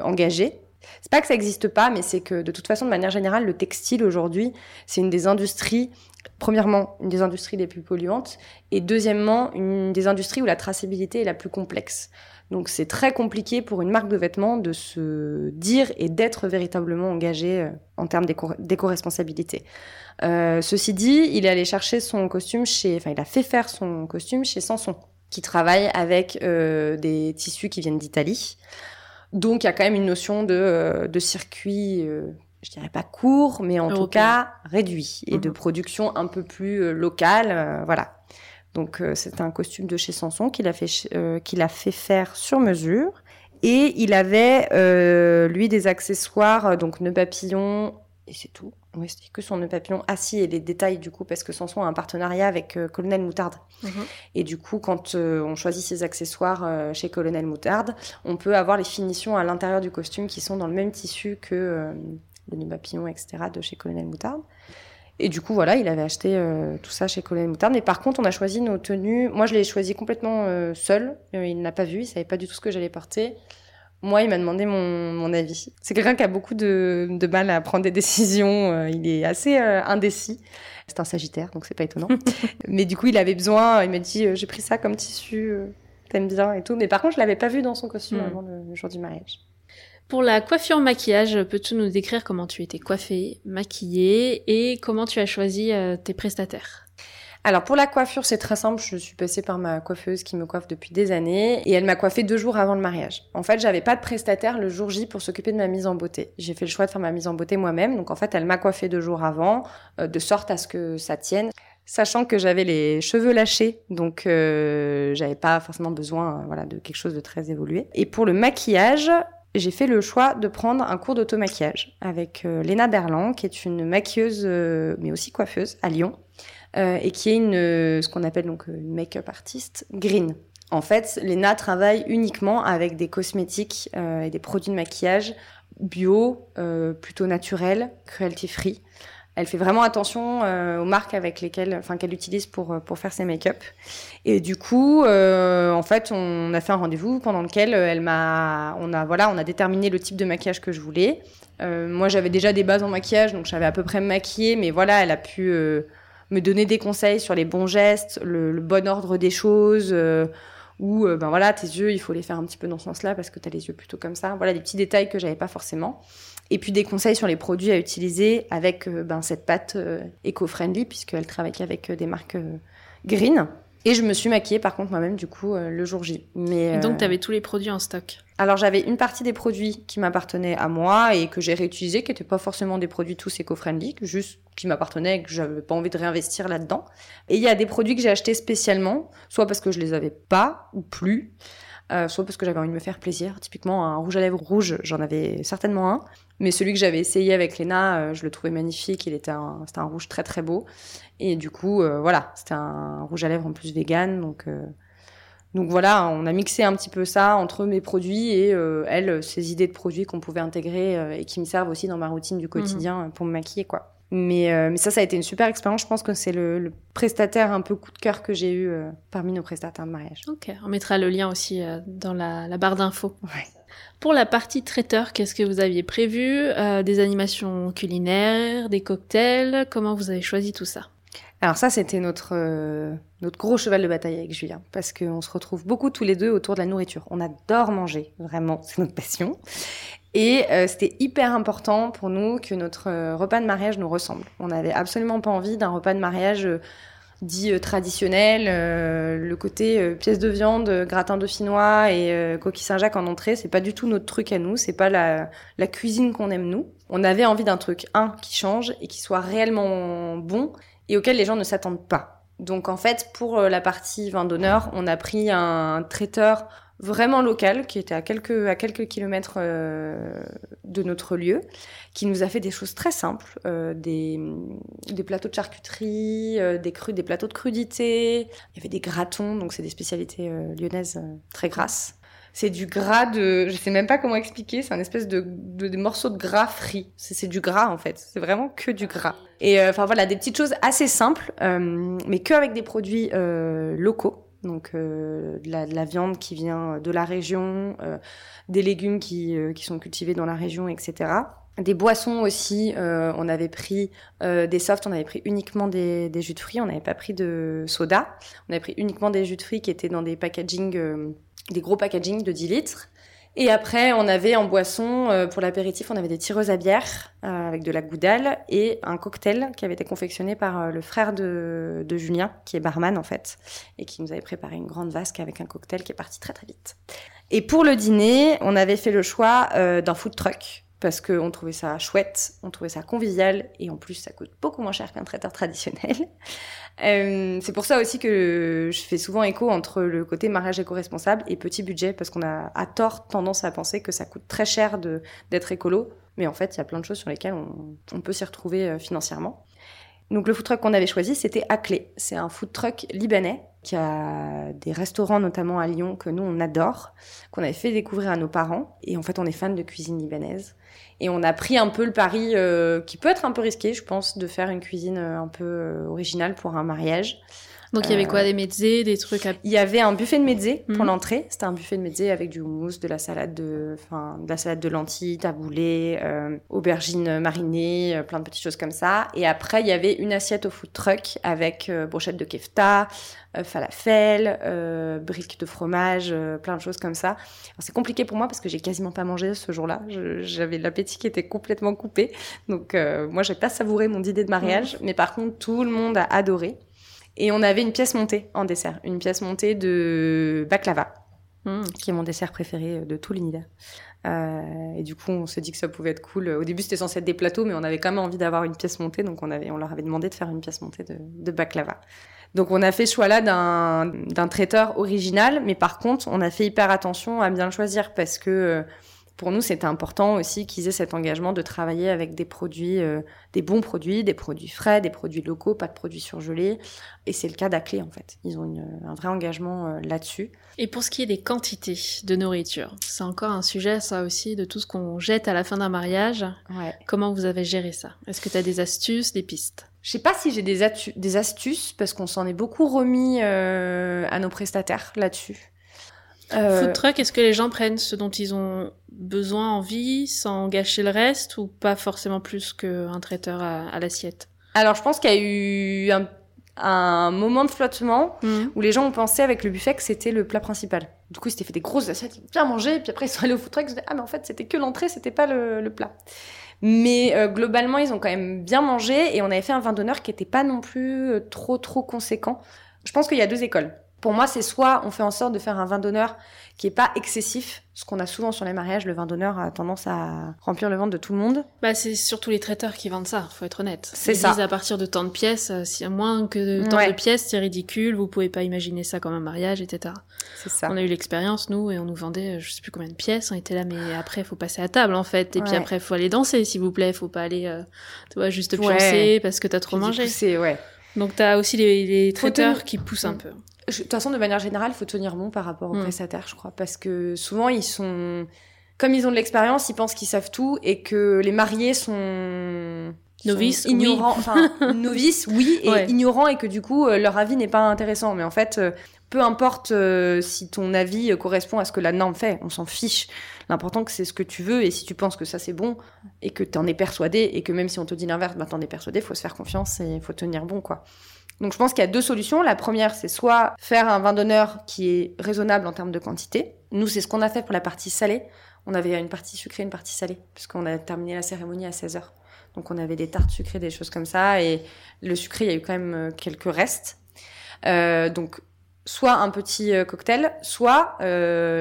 engagées. C'est pas que ça n'existe pas, mais c'est que de toute façon, de manière générale, le textile aujourd'hui, c'est une des industries premièrement, une des industries les plus polluantes, et deuxièmement, une des industries où la traçabilité est la plus complexe. Donc c'est très compliqué pour une marque de vêtements de se dire et d'être véritablement engagée euh, en termes d'éco-responsabilité. Euh, ceci dit, il est allé chercher son costume chez, enfin il a fait faire son costume chez Sanson, qui travaille avec euh, des tissus qui viennent d'Italie. Donc il y a quand même une notion de, circuit je dirais pas court, mais en tout cas réduit et de mhm. production un peu plus euh, locale, euh, voilà. Donc euh, c'est un costume de chez Sanson qu'il a fait qu'il a fait faire sur mesure et il avait lui des accessoires donc nœud papillon et c'est tout. Oui, c'était que son nœud papillon. Ah si, et les détails du coup, parce que Sanson a un partenariat avec Colonel Moutarde. Mhm. Et du coup, quand on choisit ses accessoires chez Colonel Moutarde, on peut avoir les finitions à l'intérieur du costume qui sont dans le même tissu que le nœud papillon, etc., de chez Colonel Moutarde. Et du coup, voilà, il avait acheté euh, tout ça chez Colonel Moutarde. Mais par contre, on a choisi nos tenues. Moi, je l'ai choisi complètement euh, seul. Euh, il n'a pas vu, il savait pas du tout ce que j'allais porter. Moi, il m'a demandé mon, mon avis. C'est quelqu'un qui a beaucoup de, de, mal à prendre des décisions. il est assez indécis. C'est un Sagittaire, donc c'est pas étonnant. mais du coup, il avait besoin. Il m'a dit, j'ai pris ça comme tissu. T'aimes bien et tout. Mais par contre, je l'avais pas vu dans son costume hmm. avant le jour du mariage. Pour la coiffure maquillage, peux-tu nous décrire comment tu étais coiffée, maquillée et comment tu as choisi euh, tes prestataires? Alors pour la coiffure, c'est très simple. Je suis passée par ma coiffeuse qui me coiffe depuis des années et elle m'a coiffée deux jours avant le mariage. En fait, j'avais pas de prestataire le jour J pour s'occuper de ma mise en beauté. J'ai fait le choix de faire ma mise en beauté moi-même. Donc en fait, elle m'a coiffée deux jours avant, euh, de sorte à ce que ça tienne. Sachant que j'avais les cheveux lâchés, donc euh, j'avais pas forcément besoin, voilà, de quelque chose de très évolué. Et pour le maquillage, j'ai fait le choix de prendre un cours d'automaquillage avec euh, Léna Berland, qui est une maquilleuse, euh, mais aussi coiffeuse à Lyon, euh, et qui est une, ce qu'on appelle donc une make-up artiste green. En fait, Léna travaille uniquement avec des cosmétiques et des produits de maquillage bio, plutôt naturels, cruelty-free. Elle fait vraiment attention euh, aux marques avec lesquelles, enfin qu'elle utilise pour euh, pour faire ses make-up. Et du coup, euh, en fait, on a fait un rendez-vous pendant lequel elle m'a, on a voilà, on a déterminé le type de maquillage que je voulais. moi, j'avais déjà des bases en maquillage, donc j'avais à peu près maquillé, mais voilà, elle a pu me donner des conseils sur les bons gestes, le, le bon ordre des choses. ou ben voilà tes yeux il faut les faire un petit peu dans ce sens-là parce que tu as les yeux plutôt comme ça voilà des petits détails que j'avais pas forcément et puis des conseils sur les produits à utiliser avec euh, ben, cette pâte euh, éco-friendly, puisqu'elle travaille avec euh, des marques green. Et je me suis maquillée par contre moi-même du coup le jour J. Mais, donc tu avais tous les produits en stock Alors j'avais une partie des produits qui m'appartenaient à moi et que j'ai réutilisés, qui n'étaient pas forcément des produits tous éco-friendly, juste qui m'appartenaient et que j'avais pas envie de réinvestir là-dedans. Et il y a des produits que j'ai achetés spécialement, soit parce que je les avais pas ou plus, euh, soit parce que j'avais envie de me faire plaisir. Typiquement, un rouge à lèvres rouge, j'en avais certainement un. Mais celui que j'avais essayé avec Lena, euh, je le trouvais magnifique. Il était un, c'était un rouge très très beau. Et du coup, euh, voilà, c'était un rouge à lèvres en plus vegan. Donc, euh, donc voilà, on a mixé un petit peu ça entre mes produits et elle, ses idées de produits qu'on pouvait intégrer et qui me servent aussi dans ma routine du quotidien mhm. pour me maquiller, quoi. Mais, euh, mais ça, ça a été une super expérience. Je pense que c'est le, le, prestataire un peu coup de cœur que j'ai eu euh, parmi nos prestataires de mariage. Ok, on mettra le lien aussi euh, dans la, la barre d'infos. Ouais. Pour la partie traiteur, qu'est-ce que vous aviez prévu Des animations culinaires, des cocktails Comment vous avez choisi tout ça? Alors ça, c'était notre notre gros cheval de bataille avec Julien, parce qu'on se retrouve beaucoup tous les deux autour de la nourriture. On adore manger, vraiment, c'est notre passion. Et euh, c'était hyper important pour nous que notre euh, repas de mariage nous ressemble. On n'avait absolument pas envie d'un repas de mariage euh, dit euh, traditionnel, euh, le côté euh, pièce de viande, gratin dauphinois et coquille Saint-Jacques en entrée, c'est pas du tout notre truc à nous, c'est pas la, la cuisine qu'on aime nous. On avait envie d'un truc, un, qui change et qui soit réellement bon et auquel les gens ne s'attendent pas. Donc en fait, pour la partie vin d'honneur, on a pris un traiteur vraiment local, qui était à quelques, à quelques kilomètres euh, de notre lieu, qui nous a fait des choses très simples, euh, des, des plateaux de charcuterie, euh, des des plateaux de crudité. Il y avait des gratons, donc c'est des spécialités lyonnaises très grasses. C'est du gras de, je sais même pas comment expliquer, c'est un espèce de, de, morceaux de gras frit. C'est du gras en fait, c'est vraiment que du gras. Et enfin voilà, des petites choses assez simples, mais que avec des produits locaux donc euh, de, la, de, viande qui vient de la région, euh, des légumes qui, euh, qui, sont cultivés dans la région, etc. Des boissons aussi, euh, on avait pris euh, des softs, on avait pris uniquement des, des jus de fruits, on n'avait pas pris de soda, on avait pris uniquement des jus de fruits qui étaient dans des packaging, des gros packaging de 10 litres. Et après, on avait en boisson, euh, pour l'apéritif, on avait des tireuses à bière euh, avec de la goudale et un cocktail qui avait été confectionné par euh, le frère de, de, Julien, qui est barman en fait, et qui nous avait préparé une grande vasque avec un cocktail qui est parti très très vite. Et pour le dîner, on avait fait le choix d'un food truck parce qu'on trouvait ça chouette, on trouvait ça convivial et en plus ça coûte beaucoup moins cher qu'un traiteur traditionnel. Euh, c'est pour ça aussi que je fais souvent écho entre le côté mariage éco-responsable et petit budget parce qu'on a à tort tendance à penser que ça coûte très cher d'être écolo, mais en fait il y a plein de choses sur lesquelles on, on peut s'y retrouver euh, financièrement. Donc le food truck qu'on avait choisi c'était Aclé, c'est un food truck libanais qui a des restaurants notamment à Lyon que nous on adore, qu'on avait fait découvrir à nos parents et en fait on est fan de cuisine libanaise et on a pris un peu le pari euh, qui peut être un peu risqué, je pense, de faire une cuisine euh, un peu euh, originale pour un mariage. Donc il y avait quoi? Des mezzés, des trucs à... Il y avait un buffet de mezzés pour mhm. l'entrée. C'était un buffet de mezzés avec du houmous, de la salade de, enfin, de la salade de lentilles, taboulé, euh, aubergines marinées, euh, plein de petites choses comme ça. Et après, il y avait une assiette au food truck avec euh, brochette de kefta, euh, falafel, euh, briques de fromage, plein de choses comme ça. C'est compliqué pour moi parce que j'ai quasiment pas mangé ce jour-là. J'avais l'appétit qui était complètement coupé. Donc moi, j'ai pas savouré mon dîner de mariage. Mhm. Mais par contre, tout le monde a adoré. Et on avait une pièce montée en dessert, une pièce montée de baklava, hmm. qui est mon dessert préféré de tout l'univers. Euh, et du coup, on s'est dit que ça pouvait être cool. Au début, c'était censé être des plateaux, mais on avait quand même envie d'avoir une pièce montée, donc on, avait, on leur avait demandé de faire une pièce montée de, de baklava. Donc on a fait ce choix-là d'un traiteur original, mais par contre, on a fait hyper attention à bien le choisir parce que euh, pour nous, c'était important aussi qu'ils aient cet engagement de travailler avec des produits, euh, des bons produits, des produits frais, des produits locaux, pas de produits surgelés. Et c'est le cas d'Aclé, en fait. Ils ont une, un vrai engagement euh, là-dessus. Et pour ce qui est des quantités de nourriture, c'est encore un sujet, ça aussi, de tout ce qu'on jette à la fin d'un mariage. Ouais. Comment vous avez géré ça? Est-ce que tu as des astuces, des pistes? Je sais pas si j'ai des, des, astuces, parce qu'on s'en est beaucoup remis euh, à nos prestataires là-dessus. Euh... Food truck, est-ce que les gens prennent ce dont ils ont besoin, envie, sans gâcher le reste, ou pas forcément plus qu'un traiteur à, l'assiette? Alors, je pense qu'il y a eu un, un moment de flottement mmh. où les gens ont pensé avec le buffet que c'était le plat principal. Du coup, ils s'étaient fait des grosses assiettes, bien mangé, puis après ils sont allés au food truck, ils se disaient, ah mais en fait c'était que l'entrée, c'était pas le, le, plat. Mais euh, globalement, ils ont quand même bien mangé et on avait fait un vin d'honneur qui était pas non plus euh, trop trop conséquent. Je pense qu'il y a deux écoles. Pour moi, c'est soit on fait en sorte de faire un vin d'honneur qui est pas excessif, ce qu'on a souvent sur les mariages, le vin d'honneur a tendance à remplir le ventre de tout le monde. Bah c'est surtout les traiteurs qui vendent ça, faut être honnête. C'est ça. Disent à partir de tant de pièces, euh, si moins que tant de pièces, c'est ridicule, vous pouvez pas imaginer ça comme un mariage, etc. C'est ça. On a eu l'expérience nous et on nous vendait euh, je sais plus combien de pièces, on était là mais après faut passer à table en fait et puis après faut aller danser s'il vous plaît, faut pas aller euh, tu vois juste pioncer parce que t'as trop mangé. C'est ouais. Donc t'as aussi les, les traiteurs qui poussent un mm. peu. De toute façon, de manière générale, il faut tenir bon par rapport aux mm. prestataires, je crois, parce que souvent ils sont, comme ils ont de l'expérience, ils pensent qu'ils savent tout et que les mariés sont novices, ignorants, enfin novices, oui, et ignorants et que du coup euh, leur avis n'est pas intéressant. Mais en fait, euh, peu importe euh, si ton avis correspond à ce que la norme fait, on s'en fiche. L'important que c'est ce que tu veux et si tu penses que ça c'est bon et que t'en es persuadé et que même si on te dit l'inverse, bah t'en es persuadé, faut se faire confiance et faut tenir bon quoi. Donc je pense qu'il y a deux solutions. La première, c'est soit faire un vin d'honneur qui est raisonnable en termes de quantité. Nous, c'est ce qu'on a fait pour la partie salée. On avait une partie sucrée, une partie salée, puisqu'on a terminé la cérémonie à 16h. Donc on avait des tartes sucrées, des choses comme ça. Et le sucré, il y a eu quand même euh, quelques restes. donc soit un petit cocktail, soit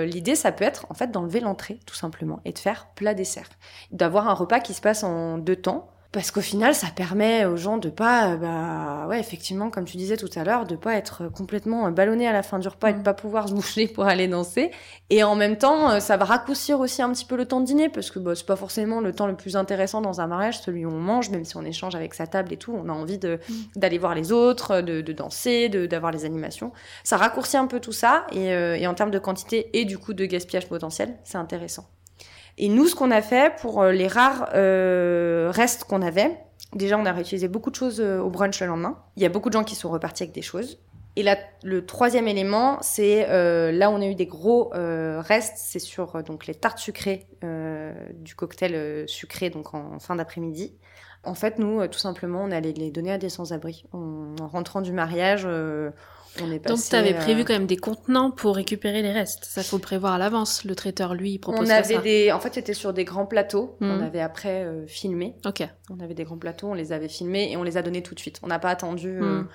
l'idée ça peut être en fait d'enlever l'entrée tout simplement et de faire plat dessert, d'avoir un repas qui se passe en deux temps parce qu'au final, ça permet aux gens de pas, euh, bah, ouais, effectivement, comme tu disais tout à l'heure, de pas être complètement ballonné à la fin du repas et de mm. pas pouvoir se bouger pour aller danser. Et en même temps, euh, ça va raccourcir aussi un petit peu le temps de dîner, parce que bah, c'est pas forcément le temps le plus intéressant dans un mariage, celui où on mange, même si on échange avec sa table et tout, on a envie de mm. d'aller voir les autres, de, de danser, d'avoir les animations. Ça raccourcit un peu tout ça, et, euh, et en termes de quantité et du coup de gaspillage potentiel, c'est intéressant. Et nous, ce qu'on a fait pour euh, les rares euh, restes qu'on avait, déjà, on a réutilisé beaucoup de choses euh, au brunch le lendemain. Il y a beaucoup de gens qui sont repartis avec des choses. Et là, le troisième élément, c'est là où on a eu des gros restes, c'est sur donc les tartes sucrées du cocktail sucré donc en, fin d'après-midi. En fait, nous, tout simplement, on allait les donner à des sans-abri. En, rentrant du mariage, donc, tu avais prévu euh, quand même des contenants pour récupérer les restes. Ça faut le prévoir à l'avance. Le traiteur, lui, il propose on avait Des... En fait, c'était sur des grands plateaux. On hmm. avait après euh, filmé. Ok. On avait des grands plateaux, on les avait filmés et on les a donnés tout de suite. On n'a pas attendu. Euh, hmm.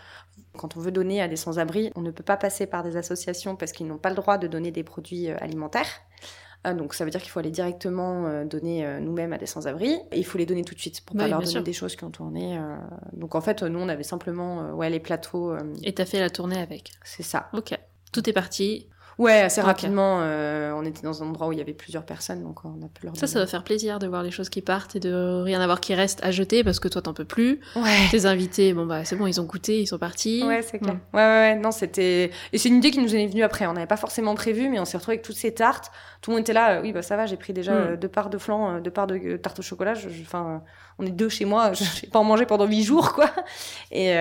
Quand on veut donner à des sans-abri, on ne peut pas passer par des associations parce qu'ils n'ont pas le droit de donner des produits alimentaires. Ah, donc ça veut dire qu'il faut aller directement euh, donner euh, nous-mêmes à des sans-abri et il faut les donner tout de suite pour pas leur donner des choses qui ont tourné. Euh. Donc en fait, nous on avait simplement ouais les plateaux. Et t'as fait la tournée avec. C'est ça. Ok. Tout est parti. Ouais, assez rapidement. Euh, on était dans un endroit où il y avait plusieurs personnes, donc on a pu leur. Ça, ça va faire plaisir de voir les choses qui partent et de rien avoir qui reste à jeter parce que toi t'en peux plus. Ouais. Tes invités, bon bah c'est bon, ils ont goûté, ils sont partis. Ouais, c'est clair. Ouais, ouais, ouais. Non, c'était. Et c'est une idée qui nous est venue après. On n'avait pas forcément prévu, mais on s'est retrouvé avec toutes ces tartes. Tout le monde était là. oui, bah ça va, j'ai pris déjà mm. deux parts de flan, euh, deux parts de euh, tarte au chocolat. Enfin, on est deux chez moi. Je vais pas en manger pendant huit jours, quoi. Et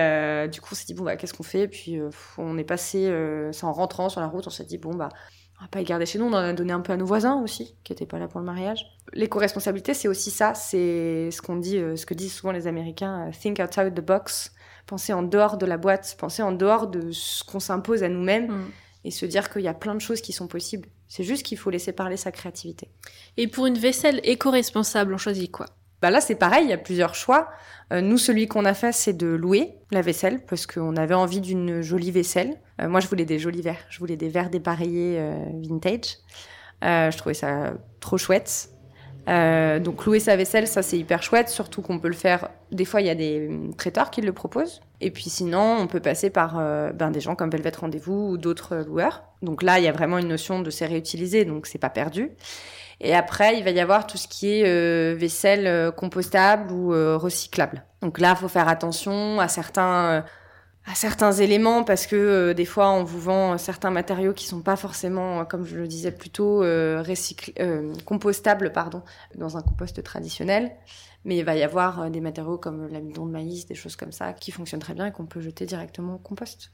du coup, on s'est dit bon bah qu'est-ce qu'on fait? Puis on est passé, c'est en rentrant sur la route, on s'est dit bon bah on va pas les garder chez nous, on en a donné un peu à nos voisins aussi, qui n'étaient pas là pour le mariage. L'éco-responsabilité, c'est aussi ça, c'est ce qu'on dit, euh, ce que disent souvent les Américains, euh, think outside the box, penser en dehors de la boîte, penser en dehors de ce qu'on s'impose à nous-mêmes. Mm. Et se dire qu'il y a plein de choses qui sont possibles. C'est juste qu'il faut laisser parler sa créativité. Et pour une vaisselle éco-responsable, on choisit quoi? Bah là, c'est pareil, il y a plusieurs choix. Euh, nous, celui qu'on a fait, c'est de louer la vaisselle, parce qu'on avait envie d'une jolie vaisselle. Euh, moi, je voulais des jolis verres. Je voulais des verres dépareillés euh, vintage. je trouvais ça trop chouette. donc louer sa vaisselle, ça c'est hyper chouette, surtout qu'on peut le faire. Des fois, il y a des traiteurs qui le proposent. Et puis sinon, on peut passer par ben, des gens comme Velvet Rendez-vous ou d'autres loueurs. Donc là, il y a vraiment une notion de c'est réutilisé, donc c'est pas perdu. Et après, il va y avoir tout ce qui est euh, vaisselle euh, compostable ou euh, recyclable. Donc là, il faut faire attention à certains à certains éléments parce que des fois on vous vend certains matériaux qui sont pas forcément comme je le disais plus tôt compostables pardon dans un compost traditionnel mais il va y avoir des matériaux comme l'amidon de maïs des choses comme ça qui fonctionnent très bien et qu'on peut jeter directement au compost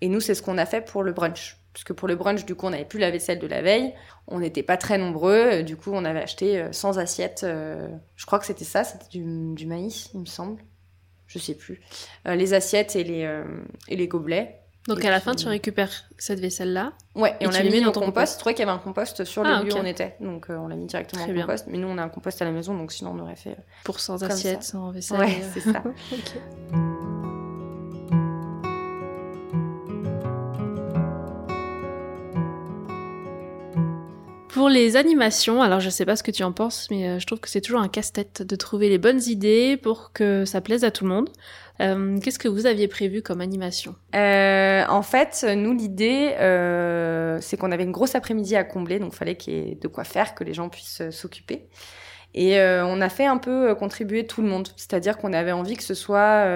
et nous c'est ce qu'on a fait pour le brunch parce que pour le brunch, du coup, on n'avait plus la vaisselle de la veille. On n'était pas très nombreux. Du coup, on avait acheté 100 euh, assiettes. Euh, je crois que c'était ça, c'était du, maïs, il me semble. Je sais plus. Euh, les assiettes et les, et les gobelets. Donc à la fin, tu récupères cette vaisselle-là. Ouais, et, on l'a mis, dans ton compost. Je trouvais qu'il y avait un compost sur le ah, lieu où on était. Donc on l'a mis directement Très compost. Mais nous, on a un compost à la maison, donc sinon on aurait fait. Pour 100 assiettes, 100 vaisselle. Ouais, c'est ça. Pour les animations, alors je sais pas ce que tu en penses, mais euh, je trouve que c'est toujours un casse-tête de trouver les bonnes idées pour que ça plaise à tout le monde. Euh, qu'est-ce que vous aviez prévu comme animation? Euh, En fait, nous, l'idée, c'est qu'on avait une grosse après-midi à combler, donc fallait qu'il y ait de quoi faire, que les gens puissent s'occuper. Et on a fait un peu contribuer tout le monde, c'est-à-dire qu'on avait envie que ce soit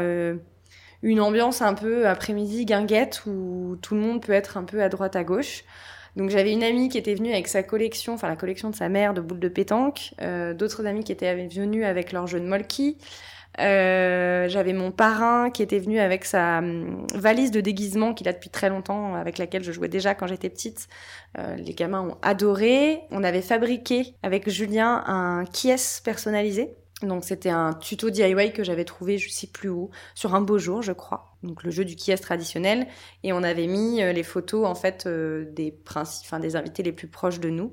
une ambiance un peu après-midi guinguette où tout le monde peut être un peu à droite à gauche. Donc j'avais une amie qui était venue avec sa collection, enfin la collection de sa mère de boules de pétanque, euh, d'autres amis qui étaient venus avec leur jeu de molki. Euh, j'avais mon parrain qui était venu avec sa hum, valise de déguisement qu'il a depuis très longtemps, avec laquelle je jouais déjà quand j'étais petite. Euh, les gamins ont adoré. On avait fabriqué avec Julien un kies personnalisé Donc c'était un tuto DIY que j'avais trouvé, je sais plus où, sur un beau jour, je crois. Donc le jeu du qui est traditionnel, et on avait mis les photos en fait des principes, enfin des invités les plus proches de nous,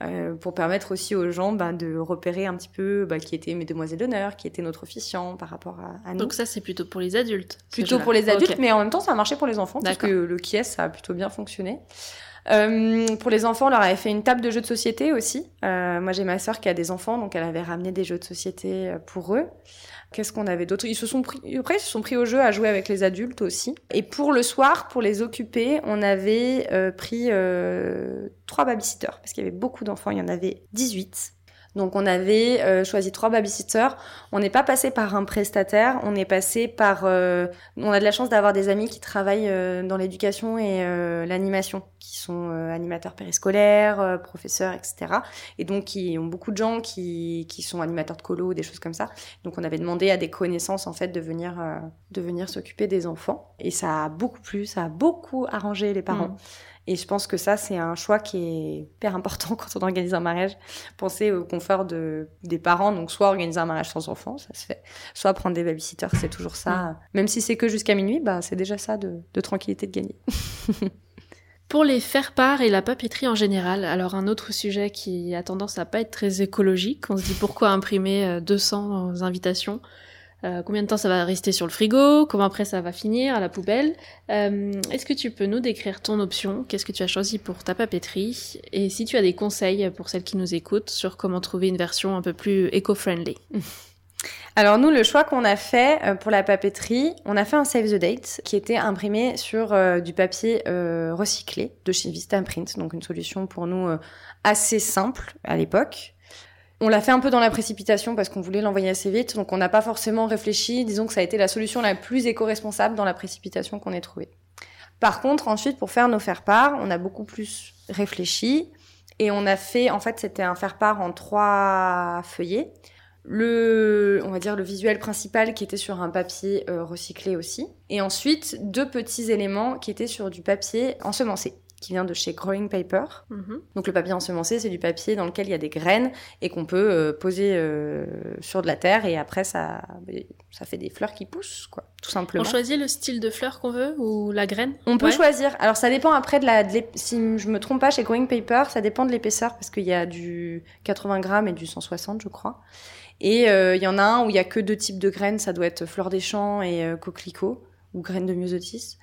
euh, pour permettre aussi aux gens bah, de repérer un petit peu bah, qui étaient mes demoiselles d'honneur, qui était notre officiant par rapport à, nous. Donc ça, c'est plutôt pour les adultes Plutôt pour les adultes, mais en même temps, ça a marché pour les enfants, parce que le qui est, ça a plutôt bien fonctionné. Euh, pour les enfants, on leur avait fait une table de jeux de société aussi. Euh, moi, j'ai ma sœur qui a des enfants, donc elle avait ramené des jeux de société euh, pour eux. Qu'est-ce qu'on avait d'autre? Ils se sont pris, après, ils se sont pris au jeu à jouer avec les adultes aussi. Et pour le soir, pour les occuper, on avait pris trois babysitters parce qu'il y avait beaucoup d'enfants. Il y en avait 18. Donc on avait euh, choisi trois babysitters. On n'est pas passé par un prestataire, on est passé par. Euh, on a de la chance d'avoir des amis qui travaillent euh, dans l'éducation et l'animation, qui sont animateurs périscolaires, professeurs, etc. Et donc qui ont beaucoup de gens qui, qui sont animateurs de colo, des choses comme ça. Donc on avait demandé à des connaissances en fait de venir de venir s'occuper des enfants. Et ça a beaucoup plu, ça a beaucoup arrangé les parents. Mmh. Et je pense que ça, c'est un choix qui est hyper important quand on organise un mariage. Penser au confort de, des parents, donc soit organiser un mariage sans enfants, ça se fait, soit prendre des babysitters, c'est toujours ça. Même si c'est que jusqu'à minuit, bah, c'est déjà ça de, de tranquillité de gagner. Pour les faire-part et la papeterie en général, alors un autre sujet qui a tendance à pas être très écologique, on se dit pourquoi imprimer 200 euh, invitations? Euh, combien de temps ça va rester sur le frigo, comment après ça va finir à la poubelle? Euh, est-ce que tu peux nous décrire ton option? Qu'est-ce que tu as choisi pour ta papeterie? Et si tu as des conseils pour celles qui nous écoutent sur comment trouver une version un peu plus éco-friendly? Alors nous, le choix qu'on a fait euh, pour la papeterie, on a fait un Save the Date qui était imprimé sur du papier recyclé de chez Vista Print, donc une solution pour nous assez simple à l'époque. On l'a fait un peu dans la précipitation parce qu'on voulait l'envoyer assez vite, donc on n'a pas forcément réfléchi. Disons que ça a été la solution la plus éco-responsable dans la précipitation qu'on ait trouvée. Par contre, ensuite, pour faire nos faire-part, on a beaucoup plus réfléchi et on a fait, en fait, c'était un faire-part en trois feuillets. Le, on va dire le visuel principal qui était sur un papier euh, recyclé aussi, et ensuite deux petits éléments qui étaient sur du papier ensemencé qui vient de chez Growing Paper. Mhm. Donc le papier ensemencé, c'est du papier dans lequel il y a des graines et qu'on peut euh, poser euh, sur de la terre et après ça, ça fait des fleurs qui poussent, quoi, tout simplement. On choisit le style de fleur qu'on veut ou la graine? On peut choisir. Alors ça dépend après de la, si je me trompe pas, chez Growing Paper, ça dépend de l'épaisseur parce qu'il y a du 80 grammes et du 160, je crois. Et euh, il y en a un où il y a que deux types de graines, ça doit être fleur des champs et coquelicot ou graines de myosotis.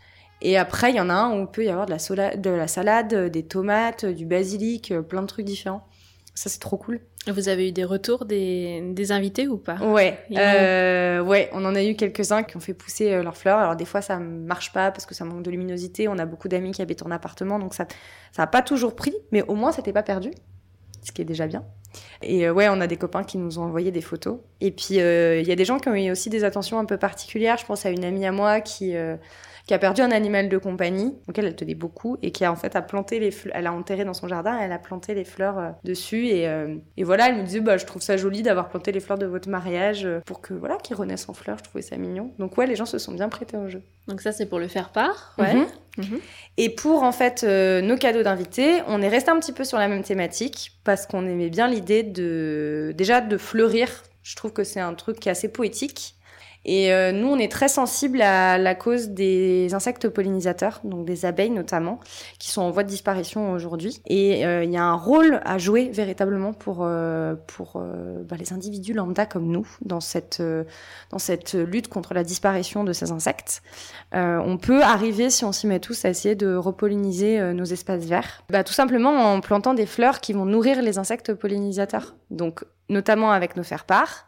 Et après, il y en a un où il peut y avoir de la, de la salade, des tomates, du basilic, euh, plein de trucs différents. Ça, c'est trop cool. Vous avez eu des retours des, des invités ou pas? Ouais, euh, ouais, on en a eu quelques-uns qui ont fait pousser euh, leurs fleurs. Alors des fois, ça marche pas parce que ça manque de luminosité. On a beaucoup d'amis qui habitent en appartement, donc ça, ça a pas toujours pris, mais au moins, c'était pas perdu, ce qui est déjà bien. Et euh, ouais, on a des copains qui nous ont envoyé des photos. Et puis, il y a des gens qui ont eu aussi des attentions un peu particulières. Je pense à une amie à moi qui qui a perdu un animal de compagnie, auquel elle tenait beaucoup, et qui a en fait a planté les fleurs, elle a enterré dans son jardin, elle a planté les fleurs euh, dessus, et, euh, voilà, elle me disait, bah, je trouve ça joli d'avoir planté les fleurs de votre mariage euh, pour que, voilà, qu'ils renaissent en fleurs, je trouvais ça mignon. Donc ouais, les gens se sont bien prêtés au jeu. Donc ça, c'est pour le faire part, ouais. Mhm. Mhm. Et pour en fait nos cadeaux d'invités, on est resté un petit peu sur la même thématique parce qu'on aimait bien l'idée de déjà de fleurir. Je trouve que c'est un truc qui est assez poétique et euh, nous, on est très sensible à la cause des insectes pollinisateurs, donc des abeilles notamment, qui sont en voie de disparition aujourd'hui. Et euh, il y a un rôle à jouer véritablement pour euh, pour bah, les individus lambda comme nous dans cette dans cette lutte contre la disparition de ces insectes. on peut arriver, si on s'y met tous, à essayer de repolliniser nos espaces verts. Bah, tout simplement en plantant des fleurs qui vont nourrir les insectes pollinisateurs. Donc notamment avec nos faire-part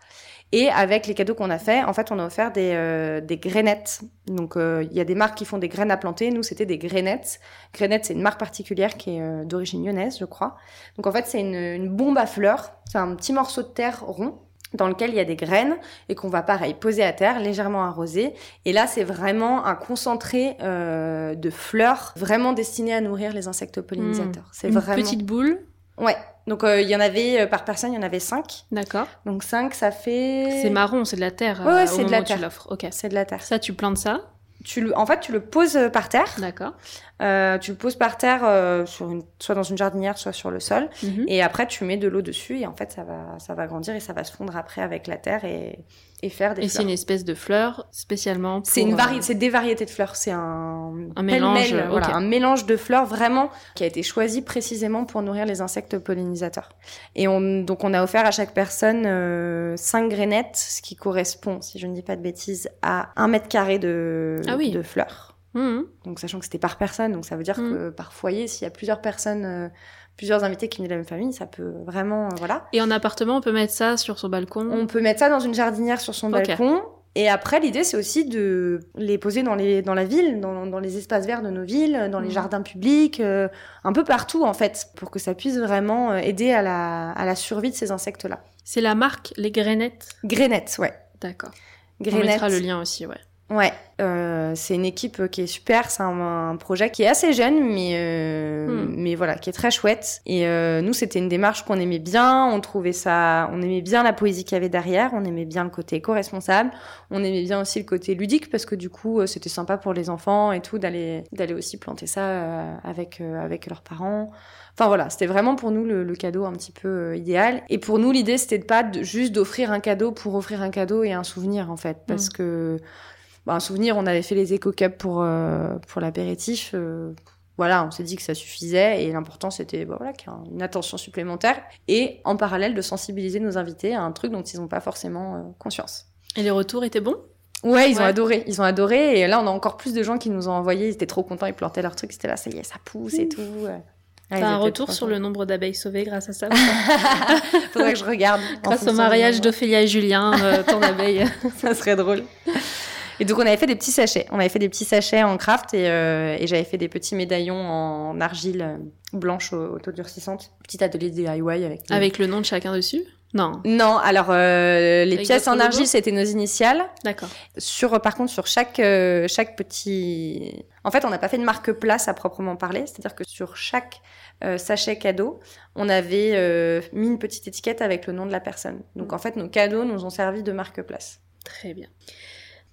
et avec les cadeaux qu'on a fait, en fait, on a offert des, euh, des grainettes. Donc, euh, il y a des marques qui font des graines à planter. Nous, c'était des grainettes. Grainettes, c'est une marque particulière qui est euh, d'origine lyonnaise, je crois. Donc, en fait, c'est une, une bombe à fleurs. C'est un petit morceau de terre rond dans lequel il y a des graines et qu'on va pareil poser à terre, légèrement arroser. Et là, c'est vraiment un concentré euh, de fleurs, vraiment destiné à nourrir les insectes pollinisateurs. Mmh. C'est vraiment petite boule. Ouais, donc euh, il y en avait euh, par personne, il y en avait cinq. D'accord. Donc cinq, ça fait. C'est marron, c'est de la terre. Ouais, euh, c'est de la terre. Ok. C'est de la terre. Ça, tu plantes ça tu le, en fait, tu le poses par terre. D'accord. Euh, tu le poses par terre, euh, sur une, soit dans une jardinière, soit sur le sol. Mhm. Et après, tu mets de l'eau dessus et en fait, ça va, ça va grandir et ça va se fondre après avec la terre et, et faire des et c'est une espèce de fleur spécialement C'est une vari... Euh, c'est des variétés de fleurs. C'est un, un mélange, voilà, un mélange de fleurs vraiment qui a été choisi précisément pour nourrir les insectes pollinisateurs. Et on, donc, on a offert à chaque personne euh, 5 grainettes, ce qui correspond, si je ne dis pas de bêtises, à un mètre carré de, ah oui. de fleurs. Mmh. Donc sachant que c'était par personne, donc ça veut dire mmh. que par foyer, s'il y a plusieurs personnes, euh, plusieurs invités qui viennent de la même famille, ça peut vraiment, euh, voilà. Et en appartement, on peut mettre ça sur son balcon? On peut mettre ça dans une jardinière sur son balcon. Et après, l'idée, c'est aussi de les poser dans les dans la ville, dans, dans les espaces verts de nos villes, dans les mmh. jardins publics, euh, un peu partout en fait, pour que ça puisse vraiment aider à la à la survie de ces insectes-là. C'est la marque les Grénettes. Grénettes, ouais. D'accord. On mettra le lien aussi, ouais. Ouais, euh, c'est une équipe qui est super. C'est un, projet qui est assez jeune, mais euh, hmm. mais voilà, qui est très chouette. Et euh, nous, c'était une démarche qu'on aimait bien. On trouvait ça, on aimait bien la poésie qu'il y avait derrière. On aimait bien le côté éco-responsable. On aimait bien aussi le côté ludique parce que du coup, euh, c'était sympa pour les enfants et tout d'aller d'aller aussi planter ça euh, avec euh, avec leurs parents. Enfin voilà, c'était vraiment pour nous le, le, cadeau un petit peu idéal. Et pour nous, l'idée c'était de pas juste d'offrir un cadeau pour offrir un cadeau et un souvenir en fait, parce hmm. que bah, un souvenir, on avait fait les Eco Cup pour, euh, pour l'apéritif. Euh, voilà, on s'est dit que ça suffisait et l'important c'était bah, voilà, qu'il y ait une attention supplémentaire et en parallèle de sensibiliser nos invités à un truc dont ils n'ont pas forcément euh, conscience. Et les retours étaient bons? Ouais, ils ont adoré. Ils ont adoré. Et là, on a encore plus de gens qui nous ont envoyé. Ils étaient trop contents. Ils plantaient leur truc. C'était là, ça y est, ça pousse et tout. T'as un retour sur le nombre d'abeilles sauvées grâce à ça Faudrait que je regarde. Grâce au mariage d'Ophélia et Julien, ton abeille. ça serait drôle. Et donc, on avait fait des petits sachets. On avait fait des petits sachets en craft et, euh, et j'avais fait des petits médaillons en argile blanche autodurcissante. Petit atelier DIY avec. Avec le nom de chacun dessus non. Non, alors euh, les pièces en argile c'était nos initiales. D'accord. Sur par contre sur chaque euh, chaque petit En fait, on n'a pas fait de marque place à proprement parler, c'est-à-dire que sur chaque euh, sachet cadeau, on avait mis une petite étiquette avec le nom de la personne. Donc en fait, nos cadeaux nous ont servi de marque place. Très bien.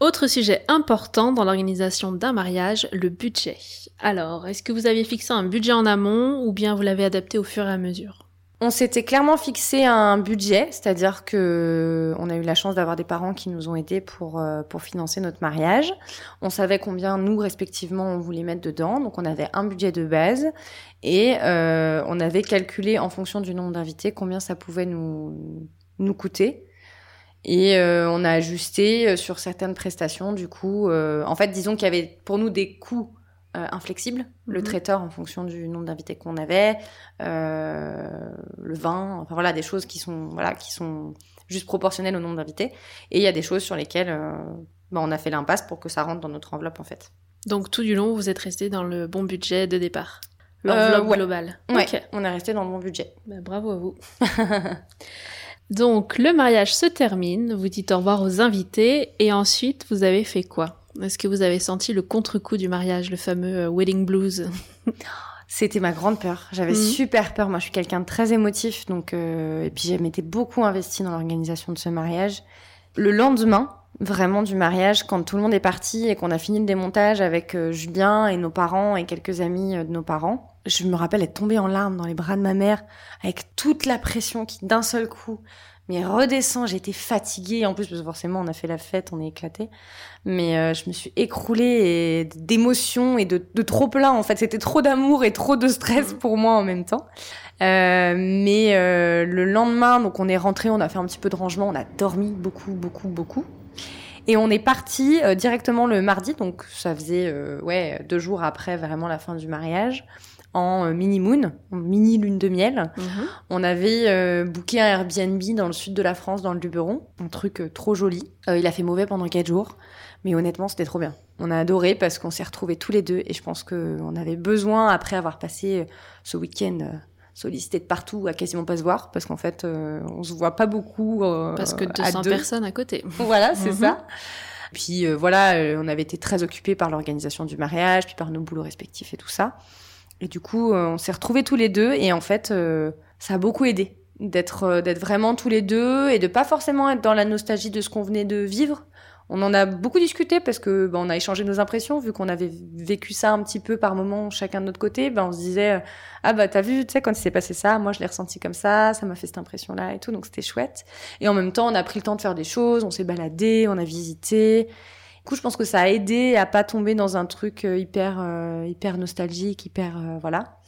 Autre sujet important dans l'organisation d'un mariage, le budget. Alors, est-ce que vous aviez fixé un budget en amont ou bien vous l'avez adapté au fur et à mesure? On s'était clairement fixé un budget, c'est-à-dire que on a eu la chance d'avoir des parents qui nous ont aidés pour euh, pour financer notre mariage. On savait combien nous respectivement on voulait mettre dedans, donc on avait un budget de base et euh, on avait calculé en fonction du nombre d'invités combien ça pouvait nous coûter. Et euh, on a ajusté euh, sur certaines prestations, du coup. Euh, en fait, disons qu'il y avait pour nous des coûts inflexibles. Le mhm. traiteur en fonction du nombre d'invités qu'on avait, le vin, enfin voilà, des choses qui sont, voilà, qui sont juste proportionnelles au nombre d'invités. Et il y a des choses sur lesquelles bah, on a fait l'impasse pour que ça rentre dans notre enveloppe, en fait. Donc tout du long, vous êtes resté dans le bon budget de départ L'enveloppe globale Ouais, on est resté dans le bon budget. Bah, bravo à vous Donc le mariage se termine, vous dites au revoir aux invités et ensuite vous avez fait quoi? Est-ce que vous avez senti le contre-coup du mariage, le fameux euh, wedding blues? C'était ma grande peur. J'avais mhm. super peur. Moi, je suis quelqu'un de très émotif, donc euh, et puis j'ai m'étais beaucoup investie dans l'organisation de ce mariage. Le lendemain, vraiment du mariage, quand tout le monde est parti et qu'on a fini le démontage avec euh, Julien et nos parents et quelques amis de nos parents, je me rappelle être tombée en larmes dans les bras de ma mère avec toute la pression qui d'un seul coup mais redescend. J'étais fatiguée en plus parce que forcément on a fait la fête, on est éclaté. Mais euh, je me suis écroulée d'émotions et de, de trop plein en fait. C'était trop d'amour et trop de stress mmh. pour moi en même temps. Euh, mais euh, le lendemain, donc on est rentré, on a fait un petit peu de rangement, on a dormi beaucoup, beaucoup, beaucoup. Et on est parti euh, directement le mardi, donc ça faisait ouais deux jours après vraiment la fin du mariage en euh, mini moon, en mini lune de miel. Mhm. On avait euh, booké un Airbnb dans le sud de la France, dans le Luberon, un truc euh, trop joli. il a fait mauvais pendant quatre jours, mais honnêtement, c'était trop bien. On a adoré parce qu'on s'est retrouvés tous les deux et je pense qu'on avait besoin, après avoir passé ce week-end sollicité de partout, à quasiment pas se voir parce qu'en fait, on se voit pas beaucoup. parce que 200 personnes à côté. voilà, c'est mhm. ça. Puis voilà, on avait été très occupés par l'organisation du mariage, puis par nos boulots respectifs et tout ça. Et du coup, euh, on s'est retrouvés tous les deux et en fait, euh, ça a beaucoup aidé d'être euh, d'être vraiment tous les deux et de pas forcément être dans la nostalgie de ce qu'on venait de vivre. On en a beaucoup discuté parce que bah, on a échangé nos impressions vu qu'on avait vécu ça un petit peu par moment chacun de notre côté. Ben on se disait ah bah t'as vu tu sais quand il s'est passé ça, moi je l'ai ressenti comme ça, ça m'a fait cette impression là et tout donc c'était chouette. Et en même temps on a pris le temps de faire des choses, on s'est baladé, on a visité. Du coup je pense que ça a aidé à pas tomber dans un truc euh, hyper euh, hyper nostalgique, hyper euh, voilà.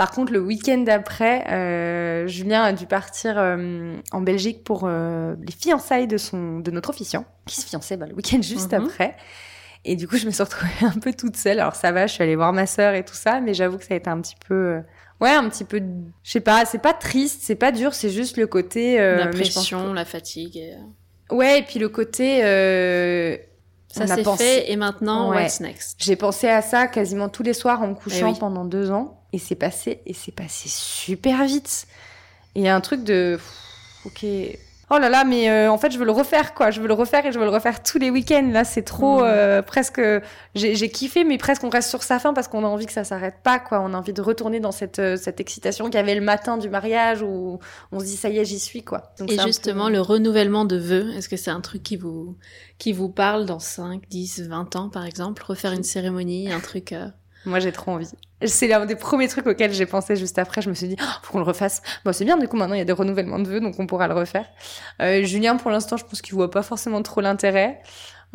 Par contre, le week-end d'après, euh, Julien a dû partir euh, en Belgique pour euh, les fiançailles de son de notre officiant, qui se fiançait bah, le week-end juste mhm. après. Et du coup, je me suis retrouvée un peu toute seule. Alors ça va, je suis allée voir ma sœur et tout ça, mais j'avoue que ça a été un petit peu, ouais, un petit peu, je sais pas, c'est pas triste, c'est pas dur, c'est juste le côté euh, la pression, la fatigue. Et... Ouais, et puis le côté ça s'est fait et maintenant, what's next? J'ai pensé à ça quasiment tous les soirs en me couchant eh pendant deux ans. Et c'est passé, et c'est passé super vite. Et il y a un truc de, ok, oh là là, mais euh, en fait, je veux le refaire, quoi. Je veux le refaire et je veux le refaire tous les week-ends. Là, c'est trop, mm. euh, presque, j'ai kiffé, mais presque on reste sur sa fin parce qu'on a envie que ça s'arrête pas, quoi. On a envie de retourner dans cette, euh, cette excitation qu'il y avait le matin du mariage où on se dit, ça y est, j'y suis, quoi. et justement, le renouvellement de vœux, est-ce que c'est un truc qui vous, qui vous parle dans 5, 10, 20 ans, par exemple? Refaire une cérémonie, un truc, moi, j'ai trop envie. C'est l'un des premiers trucs auxquels j'ai pensé juste après. Je me suis dit, oh, faut qu'on le refasse. Bon, c'est bien, du coup, maintenant, il y a des renouvellements de vœux, donc on pourra le refaire. Euh, Julien, pour l'instant, je pense qu'il voit pas forcément trop l'intérêt.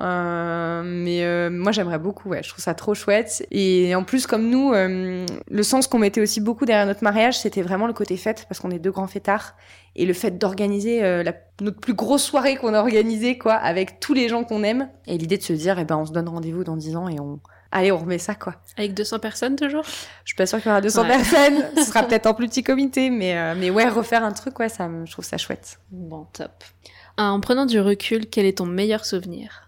Euh, mais euh, moi j'aimerais beaucoup, ouais, je trouve ça trop chouette. Et en plus, comme nous, euh, le sens qu'on mettait aussi beaucoup derrière notre mariage, c'était vraiment le côté fête, parce qu'on est deux grands fêtards. Et le fait d'organiser euh, notre plus grosse soirée qu'on a organisée, quoi, avec tous les gens qu'on aime. Et l'idée de se dire, eh ben, on se donne rendez-vous dans dix ans et on, allez, on remet ça, quoi. Avec 200 personnes, toujours? Je suis pas sûre qu'il y aura 200 personnes. Ce sera peut-être en plus petit comité, mais, euh, mais ouais, refaire un truc, ouais, ça, je trouve ça chouette. Bon, top. En prenant du recul, quel est ton meilleur souvenir?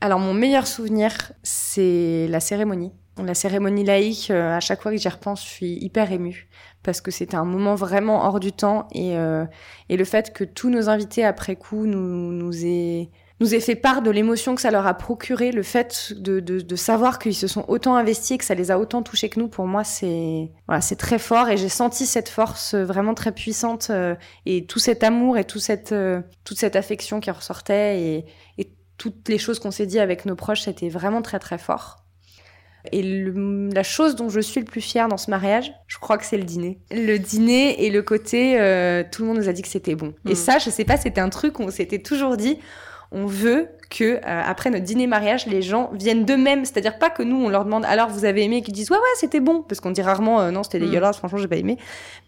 Alors, mon meilleur souvenir, c'est la cérémonie. La cérémonie laïque, euh, à chaque fois que j'y repense, je suis hyper émue parce que c'était un moment vraiment hors du temps et, euh, et le fait que tous nos invités après coup nous, nous aient nous ait fait part de l'émotion que ça leur a procuré, le fait de, de, savoir qu'ils se sont autant investis et que ça les a autant touchés que nous. Pour moi, c'est voilà, très fort et j'ai senti cette force euh, vraiment très puissante et tout cet amour et tout cette toute cette affection qui ressortait et toutes les choses qu'on s'est dit avec nos proches, c'était vraiment très très fort. Et la chose dont je suis le plus fière dans ce mariage, je crois que c'est le dîner. Le dîner et le côté, tout le monde nous a dit que c'était bon. Et mm. ça, je sais pas, c'était un truc où on s'était toujours dit, on veut que euh, après notre dîner mariage, les gens viennent d'eux-mêmes. C'est-à-dire pas que nous on leur demande alors vous avez aimé, qu'ils disent ouais ouais c'était bon parce qu'on dit rarement euh, non c'était mm. dégueulasse, franchement j'ai pas aimé,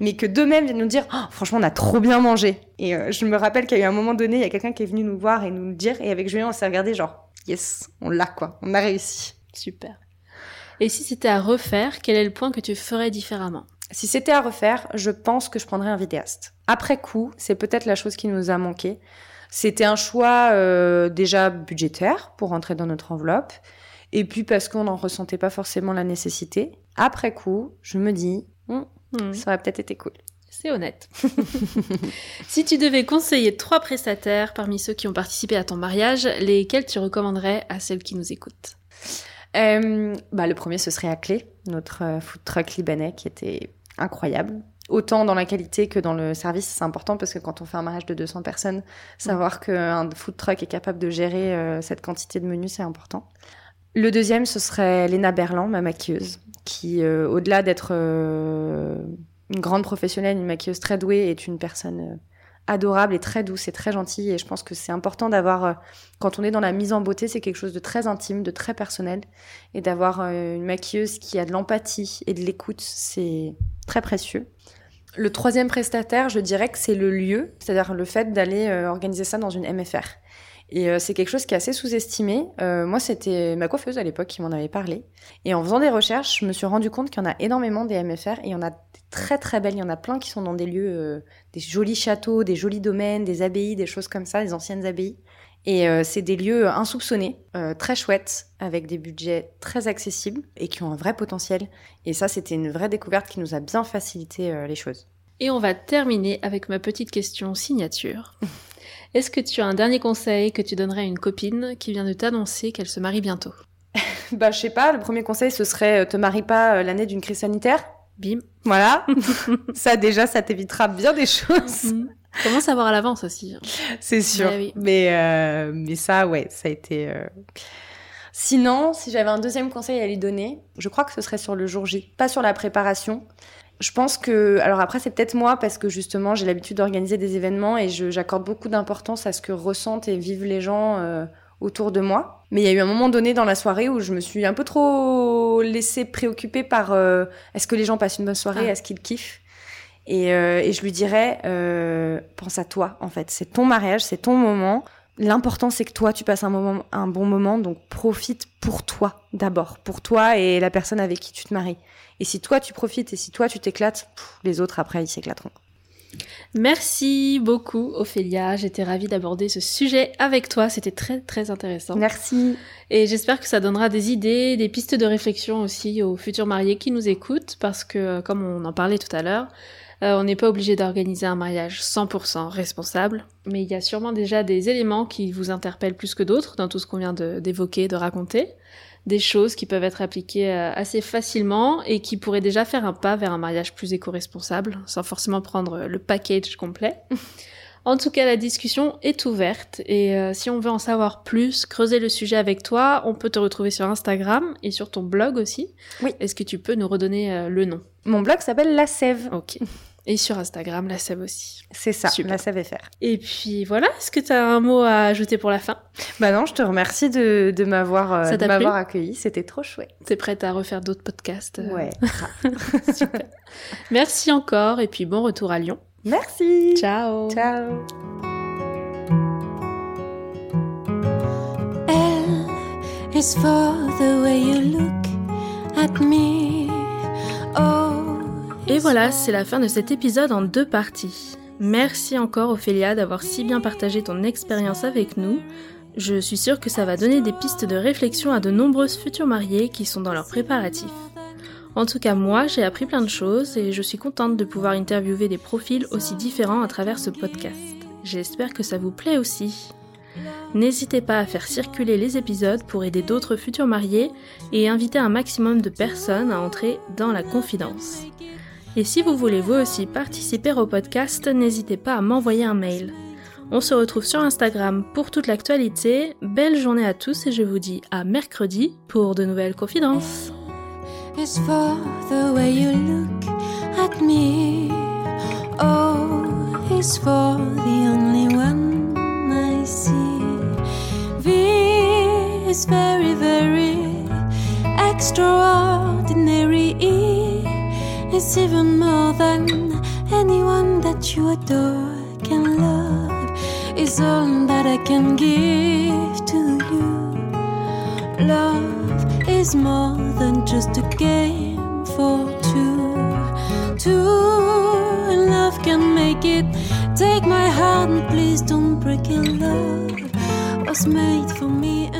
mais que d'eux-mêmes viennent nous dire oh, franchement on a trop bien mangé. Et euh, je me rappelle qu'il y a eu un moment donné, il y a quelqu'un qui est venu nous voir et nous le dire et avec Julien on s'est regardé genre yes on l'a quoi, on a réussi. Super. Et si c'était à refaire, quel est le point que tu ferais différemment? Si c'était à refaire, je pense que je prendrais un vidéaste. Après coup, c'est peut-être la chose qui nous a manqué. C'était un choix euh, déjà budgétaire pour rentrer dans notre enveloppe, et puis parce qu'on n'en ressentait pas forcément la nécessité. Après coup, je me dis, hmm, hmm. ça aurait peut-être été cool. C'est honnête. si tu devais conseiller trois prestataires parmi ceux qui ont participé à ton mariage, lesquels tu recommanderais à celles qui nous écoutent? Euh, bah, Le premier, ce serait Aclé, notre euh, food truck libanais qui était incroyable autant dans la qualité que dans le service, c'est important parce que quand on fait un mariage de 200 personnes, savoir qu'un food truck est capable de gérer euh, cette quantité de menus, c'est important. Le deuxième, ce serait Léna Berland, ma maquilleuse, qui, euh, au-delà d'être euh, une grande professionnelle, une maquilleuse très douée, est une personne adorable et très douce et très gentille. Et je pense que c'est important d'avoir, quand on est dans la mise en beauté, c'est quelque chose de très intime, de très personnel. Et d'avoir une maquilleuse qui a de l'empathie et de l'écoute, c'est très précieux. Le troisième prestataire, je dirais que c'est le lieu, c'est-à-dire le fait d'aller euh, organiser ça dans une MFR. Et euh, c'est quelque chose qui est assez sous-estimé. Euh, moi, c'était ma coiffeuse à l'époque qui m'en avait parlé. Et en faisant des recherches, je me suis rendu compte qu'il y en a énormément des MFR et il y en a très très belles. Il y en a plein qui sont dans des lieux, des jolis châteaux, des jolis domaines, des abbayes, des choses comme ça, des anciennes abbayes. Et euh, c'est des lieux insoupçonnés, euh, très chouettes, avec des budgets très accessibles et qui ont un vrai potentiel. Et ça, c'était une vraie découverte qui nous a bien facilité euh, les choses. Et on va terminer avec ma petite question signature. Est-ce que tu as un dernier conseil que tu donnerais à une copine qui vient de t'annoncer qu'elle se marie bientôt? Bah, je sais pas. Le premier conseil, ce serait te marie pas l'année d'une crise sanitaire? Bim. Voilà. ça déjà, ça t'évitera bien des choses. Comment savoir à l'avance aussi hein. C'est sûr. mais, euh, mais ça, ouais, ça a été. Euh, Sinon, si j'avais un deuxième conseil à lui donner, je crois que ce serait sur le jour J, pas sur la préparation. Je pense que, alors après, c'est peut-être moi parce que justement, j'ai l'habitude d'organiser des événements et j'accorde beaucoup d'importance à ce que ressentent et vivent les gens euh, autour de moi. Mais il y a eu un moment donné dans la soirée où je me suis un peu trop laissée préoccuper par euh, est-ce que les gens passent une bonne soirée, ah. est-ce qu'ils kiffent? Et, euh, et, je lui dirais, pense à toi en fait, c'est ton mariage, c'est ton moment. L'important, c'est que toi, tu passes un, moment, un bon moment, donc profite pour toi d'abord, pour toi et la personne avec qui tu te maries. Et si toi, tu profites et si toi, tu t'éclates, les autres, après, ils s'éclateront. Merci beaucoup, Ophélia. J'étais ravie d'aborder ce sujet avec toi. C'était très, très intéressant. Merci. Et j'espère que ça donnera des idées, des pistes de réflexion aussi aux futurs mariés qui nous écoutent, parce que, comme on en parlait tout à l'heure, euh, on n'est pas obligé d'organiser un mariage 100% responsable, mais il y a sûrement déjà des éléments qui vous interpellent plus que d'autres dans tout ce qu'on vient d'évoquer, de, raconter, des choses qui peuvent être appliquées euh, assez facilement et qui pourraient déjà faire un pas vers un mariage plus éco-responsable, sans forcément prendre le package complet. En tout cas, la discussion est ouverte et euh, si on veut en savoir plus, creuser le sujet avec toi, on peut te retrouver sur Instagram et sur ton blog aussi. Oui. Est-ce que tu peux nous redonner le nom? Mon blog s'appelle La Sève. Ok. Et sur Instagram, la Sève aussi. C'est ça, la Sève FR. Et puis voilà, est-ce que tu as un mot à ajouter pour la fin? Bah non, je te remercie de, de m'avoir euh, m'avoir accueilli, c'était trop chouette. T'es prête à refaire d'autres podcasts euh Ouais. Super. Merci encore et puis bon retour à Lyon. Merci. Ciao. Ciao. L is for the way you look at me. Oh. Et voilà, c'est la fin de cet épisode en deux parties. Merci encore Ophélia d'avoir si bien partagé ton expérience avec nous. Je suis sûre que ça va donner des pistes de réflexion à de nombreuses futures mariées qui sont dans leurs préparatifs. En tout cas, moi, j'ai appris plein de choses et je suis contente de pouvoir interviewer des profils aussi différents à travers ce podcast. J'espère que ça vous plaît aussi. N'hésitez pas à faire circuler les épisodes pour aider d'autres futurs mariés et inviter un maximum de personnes à entrer dans la confidence. Et si vous voulez vous aussi participer au podcast, n'hésitez pas à m'envoyer un mail. On se retrouve sur Instagram pour toute l'actualité. Belle journée à tous et je vous dis à mercredi pour de nouvelles confidences. Is even more than anyone that you adore can love is all that I can give to you. Love is more than just a game for two. Two and love can make it. Take my heart and please don't break it. Love was made for me.